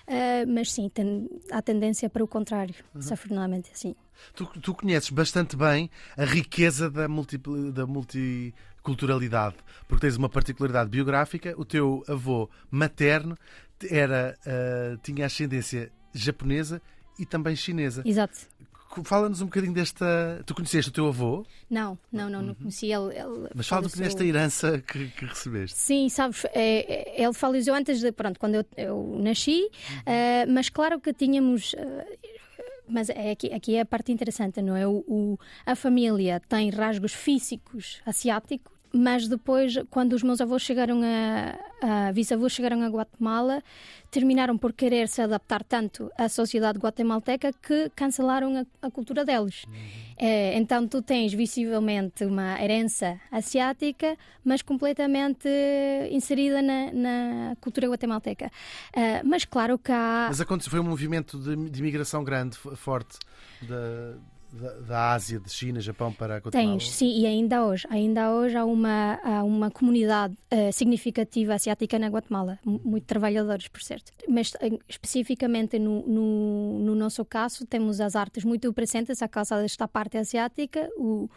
Uh, mas sim, tem, há tendência para o contrário, uhum. desafortunadamente, sim. Tu, tu, conheces bastante bem a riqueza da, multi, da multiculturalidade, porque tens uma particularidade biográfica. O teu avô materno era, uh, tinha ascendência japonesa e também chinesa. Exato. Fala-nos um bocadinho desta. Tu conheceste o teu avô, Não, não, não, não conheci ele. ele Uhum. mas fala bocadinho faleceu- desta herança que, que recebeste. Sim, sabes, é, é, ele faleceu antes de, pronto, quando eu, eu nasci, Uhum. eh, mas claro que tínhamos. eh, mas é aqui, aqui é a parte interessante, não é? O, o- a família tem rasgos físicos asiáticos, mas depois, quando os meus avós chegaram a, a bisavós chegaram a Guatemala, terminaram por querer se adaptar tanto à sociedade guatemalteca que cancelaram a, a cultura deles. É, então tu tens visivelmente uma herança asiática, mas completamente inserida na, na cultura guatemalteca. Ah, mas claro que há. Mas aconteceu, foi um movimento de, de imigração grande, forte, da, da, da Ásia, de China, Japão para a Guatemala. Tens, sim, e ainda hoje, ainda hoje há uma, há uma comunidade eh, significativa asiática na Guatemala, mu- muito trabalhadores, por certo. Mas eh, especificamente no, no, no nosso caso, temos as artes muito presentes a causa desta parte asiática. O,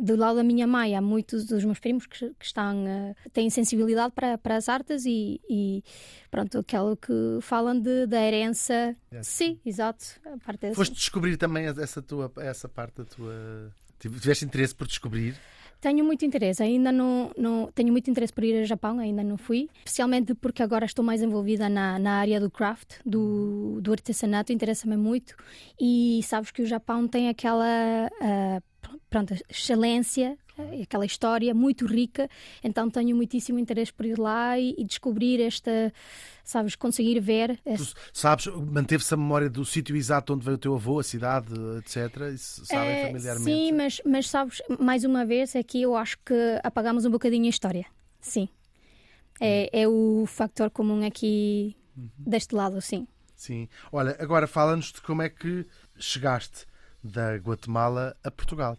do lado da minha mãe, há muitos dos meus primos que, que estão, eh, têm sensibilidade para, para as artes e, e pronto, aquilo que falam de, da herança. Sim, exato. A parte dessa- Foste descobrir também essa, tua, essa parte da tua. Tiveste interesse por descobrir? Tenho muito interesse, ainda não, não tenho muito interesse por ir ao Japão, ainda não fui, especialmente porque agora estou mais envolvida na, na área do craft, do, do artesanato, interessa-me muito. E sabes que o Japão tem aquela ah, pronto, excelência, ah, aquela história muito rica, então tenho muitíssimo interesse por ir lá e, e descobrir esta, sabes, conseguir ver. Sabes, manteve-se a memória do sítio exato onde veio o teu avô, a cidade, etc. Isso sabem É, familiarmente. Sim, mas, mas sabes, mais uma vez, aqui eu acho que apagamos um bocadinho a história. Sim. É, é o factor comum aqui deste lado, sim. Sim. Olha, agora fala-nos de como é que chegaste da Guatemala a Portugal.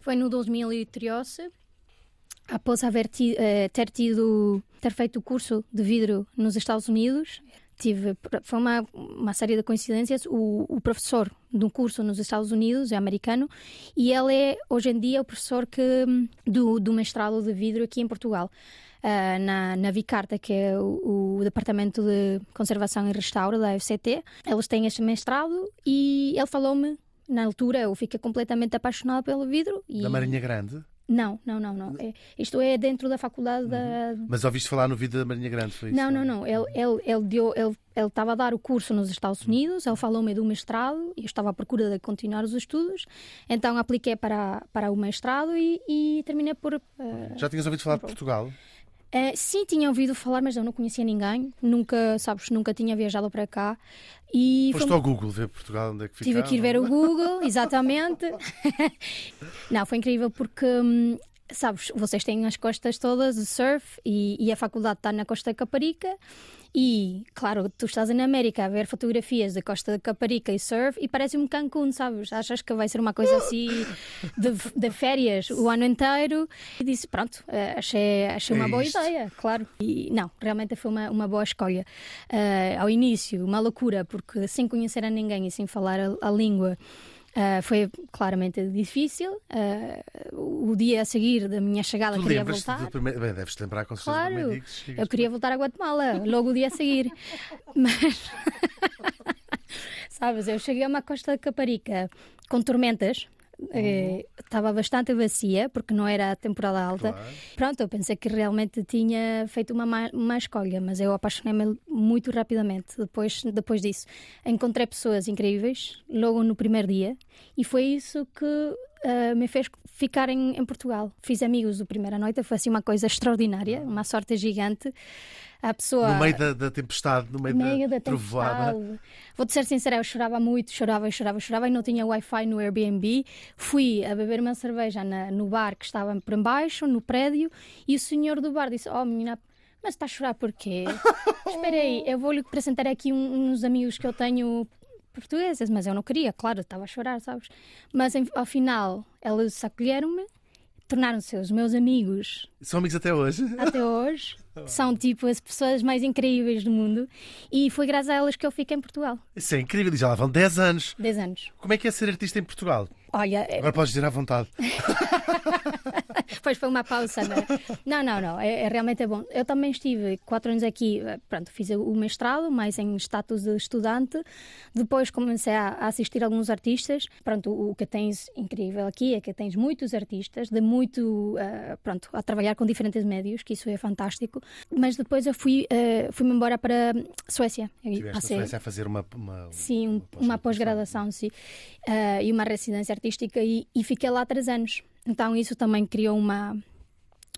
Foi no 2013, após haver ti- eh, ter tido, ter feito o curso de vidro nos Estados Unidos. Tive, foi uma, uma série de coincidências. O, o professor um curso nos Estados Unidos é americano e ele é hoje em dia o professor que, do, do mestrado de vidro aqui em Portugal. Ah, na, na Vicarta, que é o, o Departamento de Conservação e Restauro da FCT. Eles têm este mestrado e ele falou-me, na altura eu fiquei completamente apaixonada pelo vidro. E... Da Marinha Grande. Não, não, não, não. É, isto é dentro da faculdade da. Mas ouviste falar no vídeo da Marinha Grande, foi isso? Não, não, não. Ele ele ele deu ele ele estava a dar o curso nos Estados Unidos. Ele falou-me do mestrado e eu estava à procura de continuar os estudos. Então apliquei para para o mestrado e, e terminei por. eh, Já tinhas ouvido falar de Portugal? Eh, sim, tinha ouvido falar, mas eu não conhecia ninguém. Nunca, sabes, nunca tinha viajado para cá. E foi Foste ao Google ver Portugal, onde é que ficava? Tive que ir ver o Google, [LAUGHS] exatamente. [LAUGHS] não, foi incrível porque, hum, sabes, vocês têm as costas todas de surf e, e a faculdade está na Costa Caparica. E, claro, tu estás na América a ver fotografias da Costa da Caparica e surf e parece-me Cancún, sabes? Achas que vai ser uma coisa assim de, de férias o ano inteiro? E disse, pronto, eh, achei, achei É uma boa isto. ideia, claro. E não, realmente foi uma, uma boa escolha. Eh, ao início, uma loucura, porque sem conhecer a ninguém e sem falar a, a língua. Eh, foi claramente difícil. Eh, o dia a seguir da minha chegada Tu queria voltar. primeiro... Bem, deves-te lembrar com certeza Claro, eu queria voltar a Guatemala [LAUGHS] logo o dia a seguir. Mas, [LAUGHS] sabes, eu cheguei a uma costa de Caparica com tormentas. Eh, Estava bastante vazia porque não era a temporada alta. Claro. Pronto, eu pensei que realmente tinha feito uma má, má escolha, mas eu apaixonei-me muito rapidamente depois, depois disso. Encontrei pessoas incríveis logo no primeiro dia e foi isso que ah, me fez ficar em, em Portugal. Fiz amigos da primeira noite, foi assim uma coisa extraordinária, uma sorte gigante. A pessoa No meio da, da tempestade, no meio, meio da, da trovoada. Vou-te ser sincera, eu chorava muito, chorava, chorava, chorava e não tinha Wi-Fi no Airbnb. Fui a beber uma cerveja na- no bar que estava por embaixo, no prédio, e o senhor do bar disse: Oh, menina, mas está a chorar porquê? [LAUGHS] Espera aí, eu vou-lhe apresentar aqui um- uns amigos que eu tenho portugueses, mas eu não queria, claro, estava a chorar, sabes? Mas ao final, eles acolheram-me, tornaram-se os meus amigos São amigos até hoje? [LAUGHS] até hoje. São tipo as pessoas mais incríveis do mundo e foi graças a elas que eu fiquei em Portugal. Isso é incrível, e já lá vão 10 anos. 10 anos. Como é que é ser artista em Portugal? Olha, é- Agora podes dizer à vontade. [LAUGHS] Depois foi uma pausa, não é? Não, não, não. É, é realmente é bom. Eu também estive quatro anos aqui, eh, pronto, fiz o mestrado, mais em status de estudante. Depois comecei a, a assistir alguns artistas. Pronto, o, o que tens incrível aqui é que tens muitos artistas, de muito, eh, pronto, a trabalhar com diferentes médios, que isso é fantástico. Mas depois eu fui, eh, fui-me embora para Suécia. Estiveste na Suécia a fazer uma. uma Sim, um- uma pós-graduação, sim. Eh, e uma residência artística e, e fiquei lá três anos. Então isso também criou uma.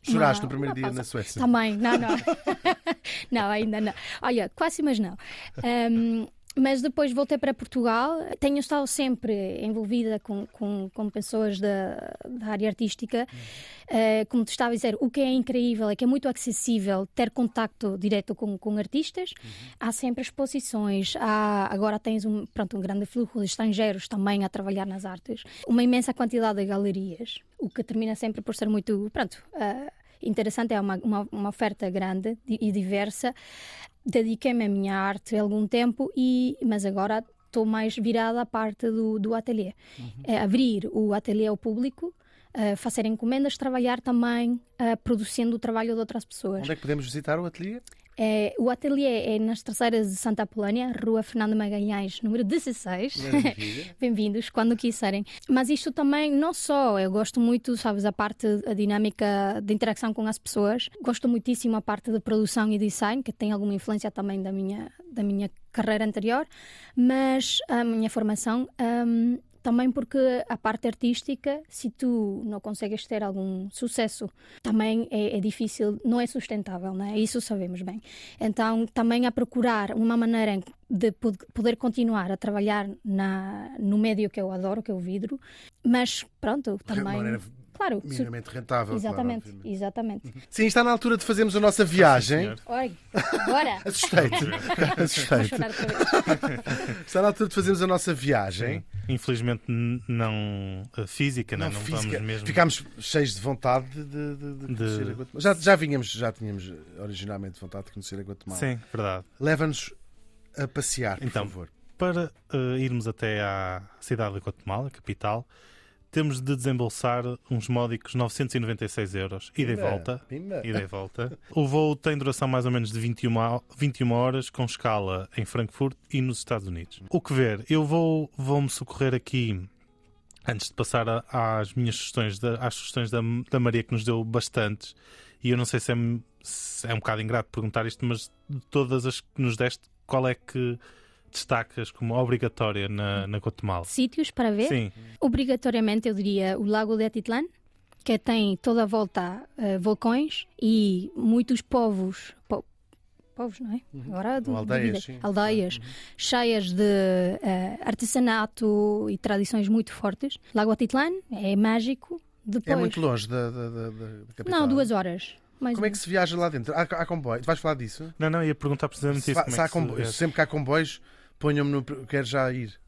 Choraste uma- no primeiro uma dia pausa. na Suécia? Também, não, não. [LAUGHS] não, ainda não. Olha, quase, mas não. Ahm, mas depois voltei para Portugal. Tenho estado sempre envolvida com, com, com pessoas da, da área artística. Eh, como te estava a dizer, o que é incrível é que é muito acessível ter contacto direto com, com artistas. Há sempre exposições. Há, agora tens um, pronto, um grande fluxo de estrangeiros também a trabalhar nas artes. Uma imensa quantidade de galerias, o que termina sempre por ser muito. Pronto. ah, interessante, é uma, uma, uma oferta grande e diversa. Dediquei-me à minha arte há algum tempo, e, mas agora estou mais virada à parte do, do ateliê. É abrir o ateliê ao público, eh, fazer encomendas, trabalhar também eh, produzindo o trabalho de outras pessoas. Onde é que podemos visitar o ateliê? É, o ateliê é nas terceiras de Santa Apolónia, Rua Fernando Magalhães, número 16. Maravilha. [LAUGHS] Bem-vindos, quando quiserem. Mas isto também, não só, eu gosto muito, sabes, a parte, a dinâmica de interação com as pessoas. Gosto muitíssimo a parte de produção e design, que tem alguma influência também da minha, da minha carreira anterior, mas a minha formação. hum, também porque a parte artística, se tu não consegues ter algum sucesso, também é, é difícil, não é sustentável, não é? Isso sabemos bem. Então, também a procurar uma maneira de pod- poder continuar a trabalhar na, no médio que eu adoro, que é o vidro, mas pronto, também. Claro, minimamente rentável. claro, exatamente, obviamente. exatamente. Sim, está na altura de fazermos a nossa viagem. Oi, bora! [LAUGHS] Assustei-te. Vez. [LAUGHS] Está na altura de fazermos a nossa viagem. Infelizmente não uh, física, não, Não, não física. vamos mesmo. Ficámos cheios de vontade de, de, de De- conhecer a Guatemala. Já, já vínhamos, já tínhamos originalmente vontade de conhecer a Guatemala. Sim, verdade. Leva-nos a passear, por Então, favor. Para uh, irmos até à cidade de Guatemala, capital, temos de desembolsar uns módicos 996 euros. Ida e volta. Ida e volta. [LAUGHS] O voo tem duração mais ou menos de 21, ho- 21 horas, com escala em Frankfurt e nos Estados Unidos. O que ver? Eu vou, vou-me socorrer aqui, antes de passar às minhas sugestões, às sugestões da, da Maria, que nos deu bastantes, e eu não sei se é, se é um bocado ingrato perguntar isto, mas de todas as que nos deste, qual é que destacas como obrigatória na, na Guatemala? Sítios para ver? Sim, Obrigatoriamente, eu diria o Lago de Atitlán, que tem toda a volta eh, vulcões e muitos povos. po- povos, não é? Agora do- Uhum. aldeias, divide- sim. Uhum. aldeias cheias de eh, artesanato e tradições muito fortes. Lago Atitlán é mágico. Depois, É muito longe da, da, da, da- capital. Não, duas horas. Mais Como é ou que se viaja lá dentro? Há, há comboio? Tu vais falar disso? não, não, ia perguntar precisamente Se, isso. se é há se- comboios, sempre que há comboios, ponham-me no. Quero já ir.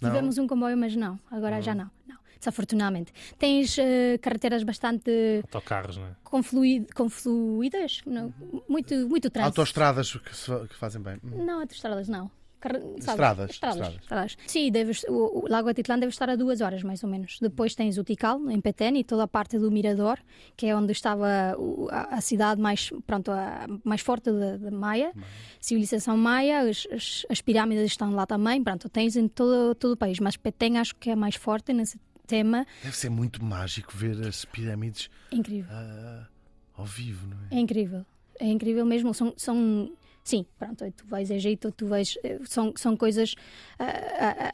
Não? Tivemos um comboio, mas não. Agora já não. não. Desafortunadamente. Tens eh, carreteras bastante Autocarros, não é? conflui- confluídas, não, muito, muito trânsito. Autoestradas que, se que fazem bem. Hum. Não, autoestradas não. Estradas, Estradas. estradas. Sim, deves, o, o Lago Atitlán deve estar a duas horas, mais ou menos. Depois tens o Tikal, em Petén, e toda a parte do Mirador, que é onde estava a, a cidade mais, pronto, a, mais forte da da Maia. Civilização Maia, as, as, as pirâmides estão lá também. Pronto, tens em todo, todo o país. Mas Petén acho que é mais forte nesse tema. Deve ser muito mágico ver as pirâmides incrível. ah, ao vivo, não é? É incrível. É incrível mesmo. São, são sim, pronto, tu vais a Egito, tu vais. eh, São, são coisas ah, ah,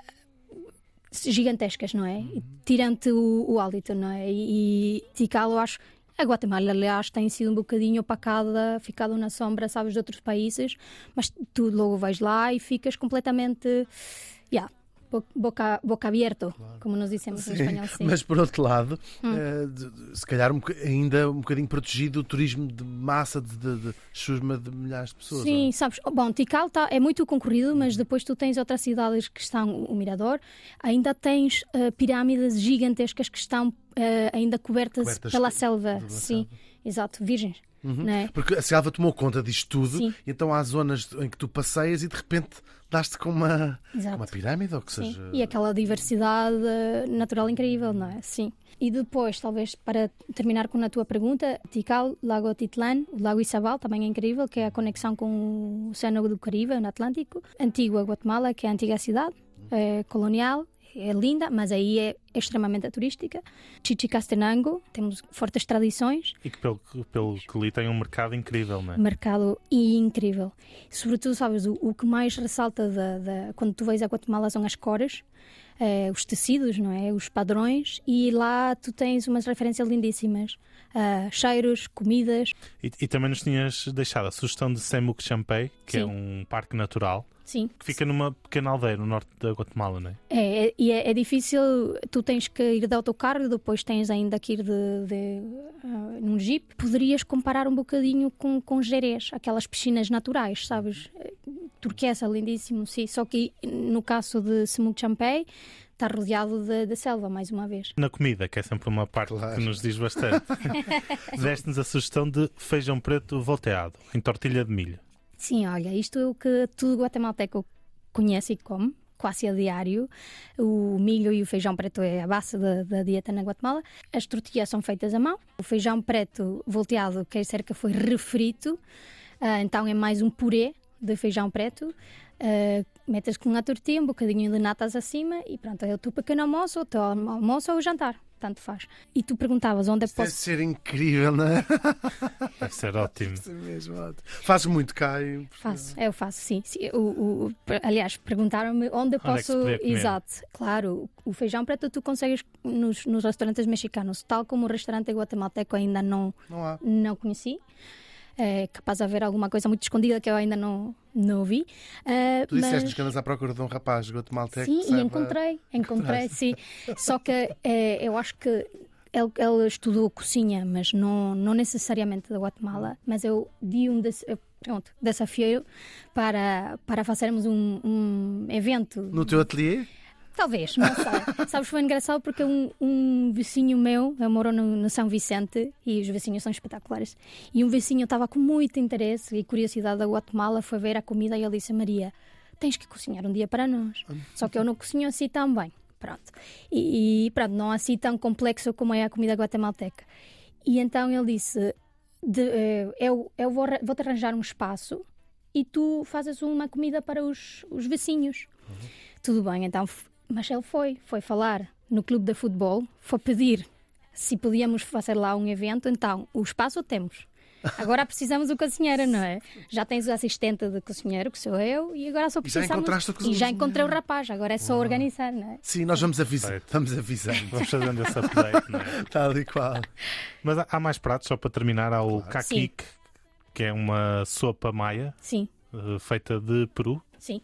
gigantescas, não é? E Tirante o, o hálito, não é? E, e Tikal, eu acho. A Guatemala, aliás, tem sido um bocadinho opacada, ficado na sombra, sabes, de outros países, mas tu logo vais lá e ficas completamente. Yeah, boca, boca aberto, como nós dissemos em espanhol. Sim. Hum. Mas por outro lado, eh, de- de- se calhar um ainda um bocadinho protegido o turismo de massa de, de, de chusma de milhares de pessoas. Sim, não sabes, oh, bom, Tikal tá, é muito concorrido, mas depois tu tens outras cidades que estão, o Mirador, ainda tens eh, pirâmides gigantescas que estão eh, ainda cobertas, Cobertas pela selva, sim. exato, virgens. Não é? Porque a selva tomou conta disto tudo, Sim. e então há zonas em que tu passeias e de repente dás-te com uma, Exato. uma pirâmide ou que Sim. seja. E aquela diversidade natural incrível, não é? Sim. E depois, talvez para terminar com a tua pergunta, Tikal, Lago Titlan, o Lago Isabal também é incrível, que é a conexão com o Oceano do Caribe, no Atlântico. Antigua Guatemala, que é a antiga cidade, é colonial, é linda, mas aí é extremamente turística. Chichicastenango, temos fortes tradições, E que pelo, pelo que li tem um mercado incrível, não é? mercado incrível. Sobretudo, sabes, o, o que mais ressalta da, da- quando tu vais a Guatemala são as cores, eh, os tecidos, não é? Os padrões, e lá tu tens umas referências lindíssimas. Ah, cheiros, comidas. E, e também nos tinhas deixado a sugestão de Semuc Champey, que é Sim. um parque natural, Sim. que fica numa pequena aldeia no norte da Guatemala, não é? É, é- e é, é difícil, tu tens que ir de autocarro e depois tens ainda que ir de, de, ah, num jeep. Poderias comparar um bocadinho com, com Jerez, aquelas piscinas naturais, sabes? Turquesa, lindíssimo, sim. Só que no caso de Semuc Champey, está rodeado de, de selva, mais uma vez. Na comida, que é sempre uma parte Claro. que nos diz bastante. [LAUGHS] Deste-nos a sugestão de feijão preto volteado, em tortilha de milho. Sim, olha, isto é o que todo guatemalteco conhece e come, quase a diário. O milho e o feijão preto é a base da, da dieta na Guatemala. As tortilhas são feitas à mão. O feijão preto volteado quer dizer que foi refrito, ah, então é mais um purê de feijão preto. Metes com a tortilha, um bocadinho de natas acima e pronto, é o teu pequeno almoço, o teu almoço ou o jantar, tanto faz. E tu perguntavas onde é que Deve posso... ser incrível, não é? [LAUGHS] Deve ser ótimo. Deve ser mesmo ótimo. Fazes muito cá em Faço, eu faço, sim. Sim, o, o- aliás, perguntaram-me onde eu Onde é que posso. comer? Exato, claro. O feijão preto tu consegues nos, nos restaurantes mexicanos, tal como o restaurante guatemalteco ainda não, Não há. não conheci. É capaz de haver alguma coisa muito escondida que eu ainda não, não vi. Ah, Tu mas... que andas à procura de um rapaz guatemalteco. Sim, e encontrei, [LAUGHS] encontrei, sim. Só que eh, eu acho que ele, ele estudou cozinha, mas não, não necessariamente da Guatemala. Mas eu di um des, pronto, desafio para, para fazermos um, um evento. No teu ateliê? Talvez, não sei. [LAUGHS] Sabes, foi engraçado porque um, um vizinho meu, eu moro no, no São Vicente e os vizinhos são espetaculares. E um vizinho estava com muito interesse e curiosidade da Guatemala, foi ver a comida e ele disse: Maria, tens que cozinhar um dia para nós. Só que eu não cozinho assim tão bem. Pronto. E, e pronto, não assim tão complexo como é a comida guatemalteca. E então ele disse: de, eh, Eu, eu vou, arra- vou-te arranjar um espaço e tu fazes uma comida para os, os vizinhos. Tudo bem, então. Mas ele foi, foi falar no clube de futebol, foi pedir se podíamos fazer lá um evento. Então, o espaço temos. Agora precisamos do cozinheiro, não é? Já tens o assistente de cozinheiro, que sou eu, e agora só E já precisamos. encontraste o e já cozinheiro. encontrei o rapaz, agora é só organizar, não é? Sim, nós vamos avisar. Vamos avisando. Vamos fazendo esse update, não é? [LAUGHS] Tal e qual. Mas há- mais pratos, só para terminar. Há o Claro. caquique, que é uma sopa maia Sim, eh, feita de peru. sim.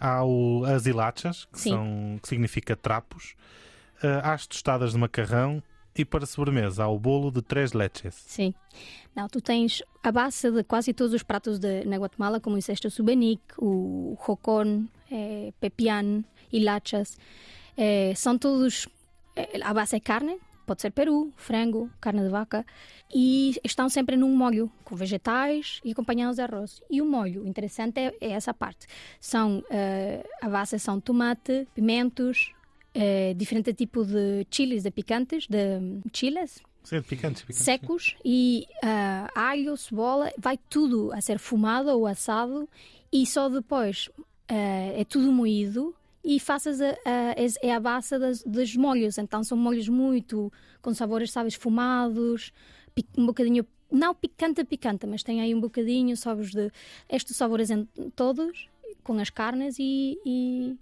Há o, as hilachas, que, Sim. são, que significa trapos. Eh, há as tostadas de macarrão. E para sobremesa, há o bolo de três leches. Sim. Não, tu tens a base de quase todos os pratos de, na Guatemala, como disseste, o subenic, o jocón, eh, pepián, hilachas. Eh, são todos. eh, a base é carne, pode ser peru, frango, carne de vaca, e estão sempre num molho, com vegetais e acompanhados de arroz. E o molho, o interessante é, é essa parte. São, eh, a base são tomate, pimentos, eh, diferente tipo de chiles, de picantes, de chiles, Sim, picantes, picantes. secos e ah, alho, cebola, vai tudo a ser fumado ou assado e só depois é tudo moído e faças a, a- é a base das, molhos. Então são molhos muito com sabores, sabes, fumados, um bocadinho, não picante, picante, mas tem aí um bocadinho, sabes, de estes sabores em todos com as carnes e, e, e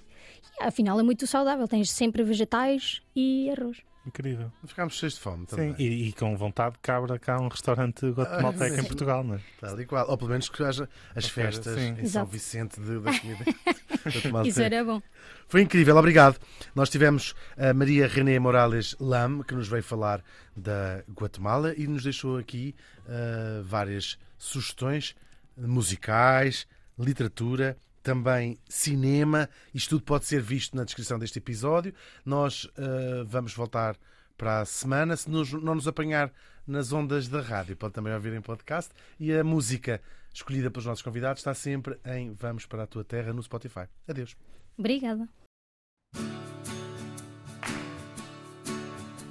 afinal é muito saudável. Tens sempre vegetais e arroz. Incrível. Ficámos cheios de fome Sim, também. e, e com vontade de cabra cá um restaurante guatemalteco em sim. Portugal, não é? Tal e qual. Ou pelo menos que haja as festas sim. em São Exato. Vicente de, da comida. [LAUGHS] guatemalteca. Isso era bom. Foi incrível, obrigado. Nós tivemos a Maria René Morales Lam, que nos veio falar da Guatemala e nos deixou aqui ah, várias sugestões musicais, literatura, também cinema. Isto tudo pode ser visto na descrição deste episódio. Nós ah, vamos voltar para a semana. Se nos- não nos apanhar nas ondas da rádio, pode também ouvir em podcast. E a música escolhida pelos nossos convidados está sempre em Vamos para a Tua Terra no Spotify. Adeus. Obrigada.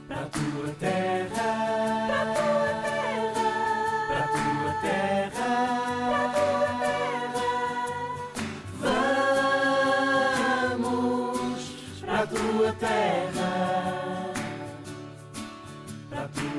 Para a tua terra,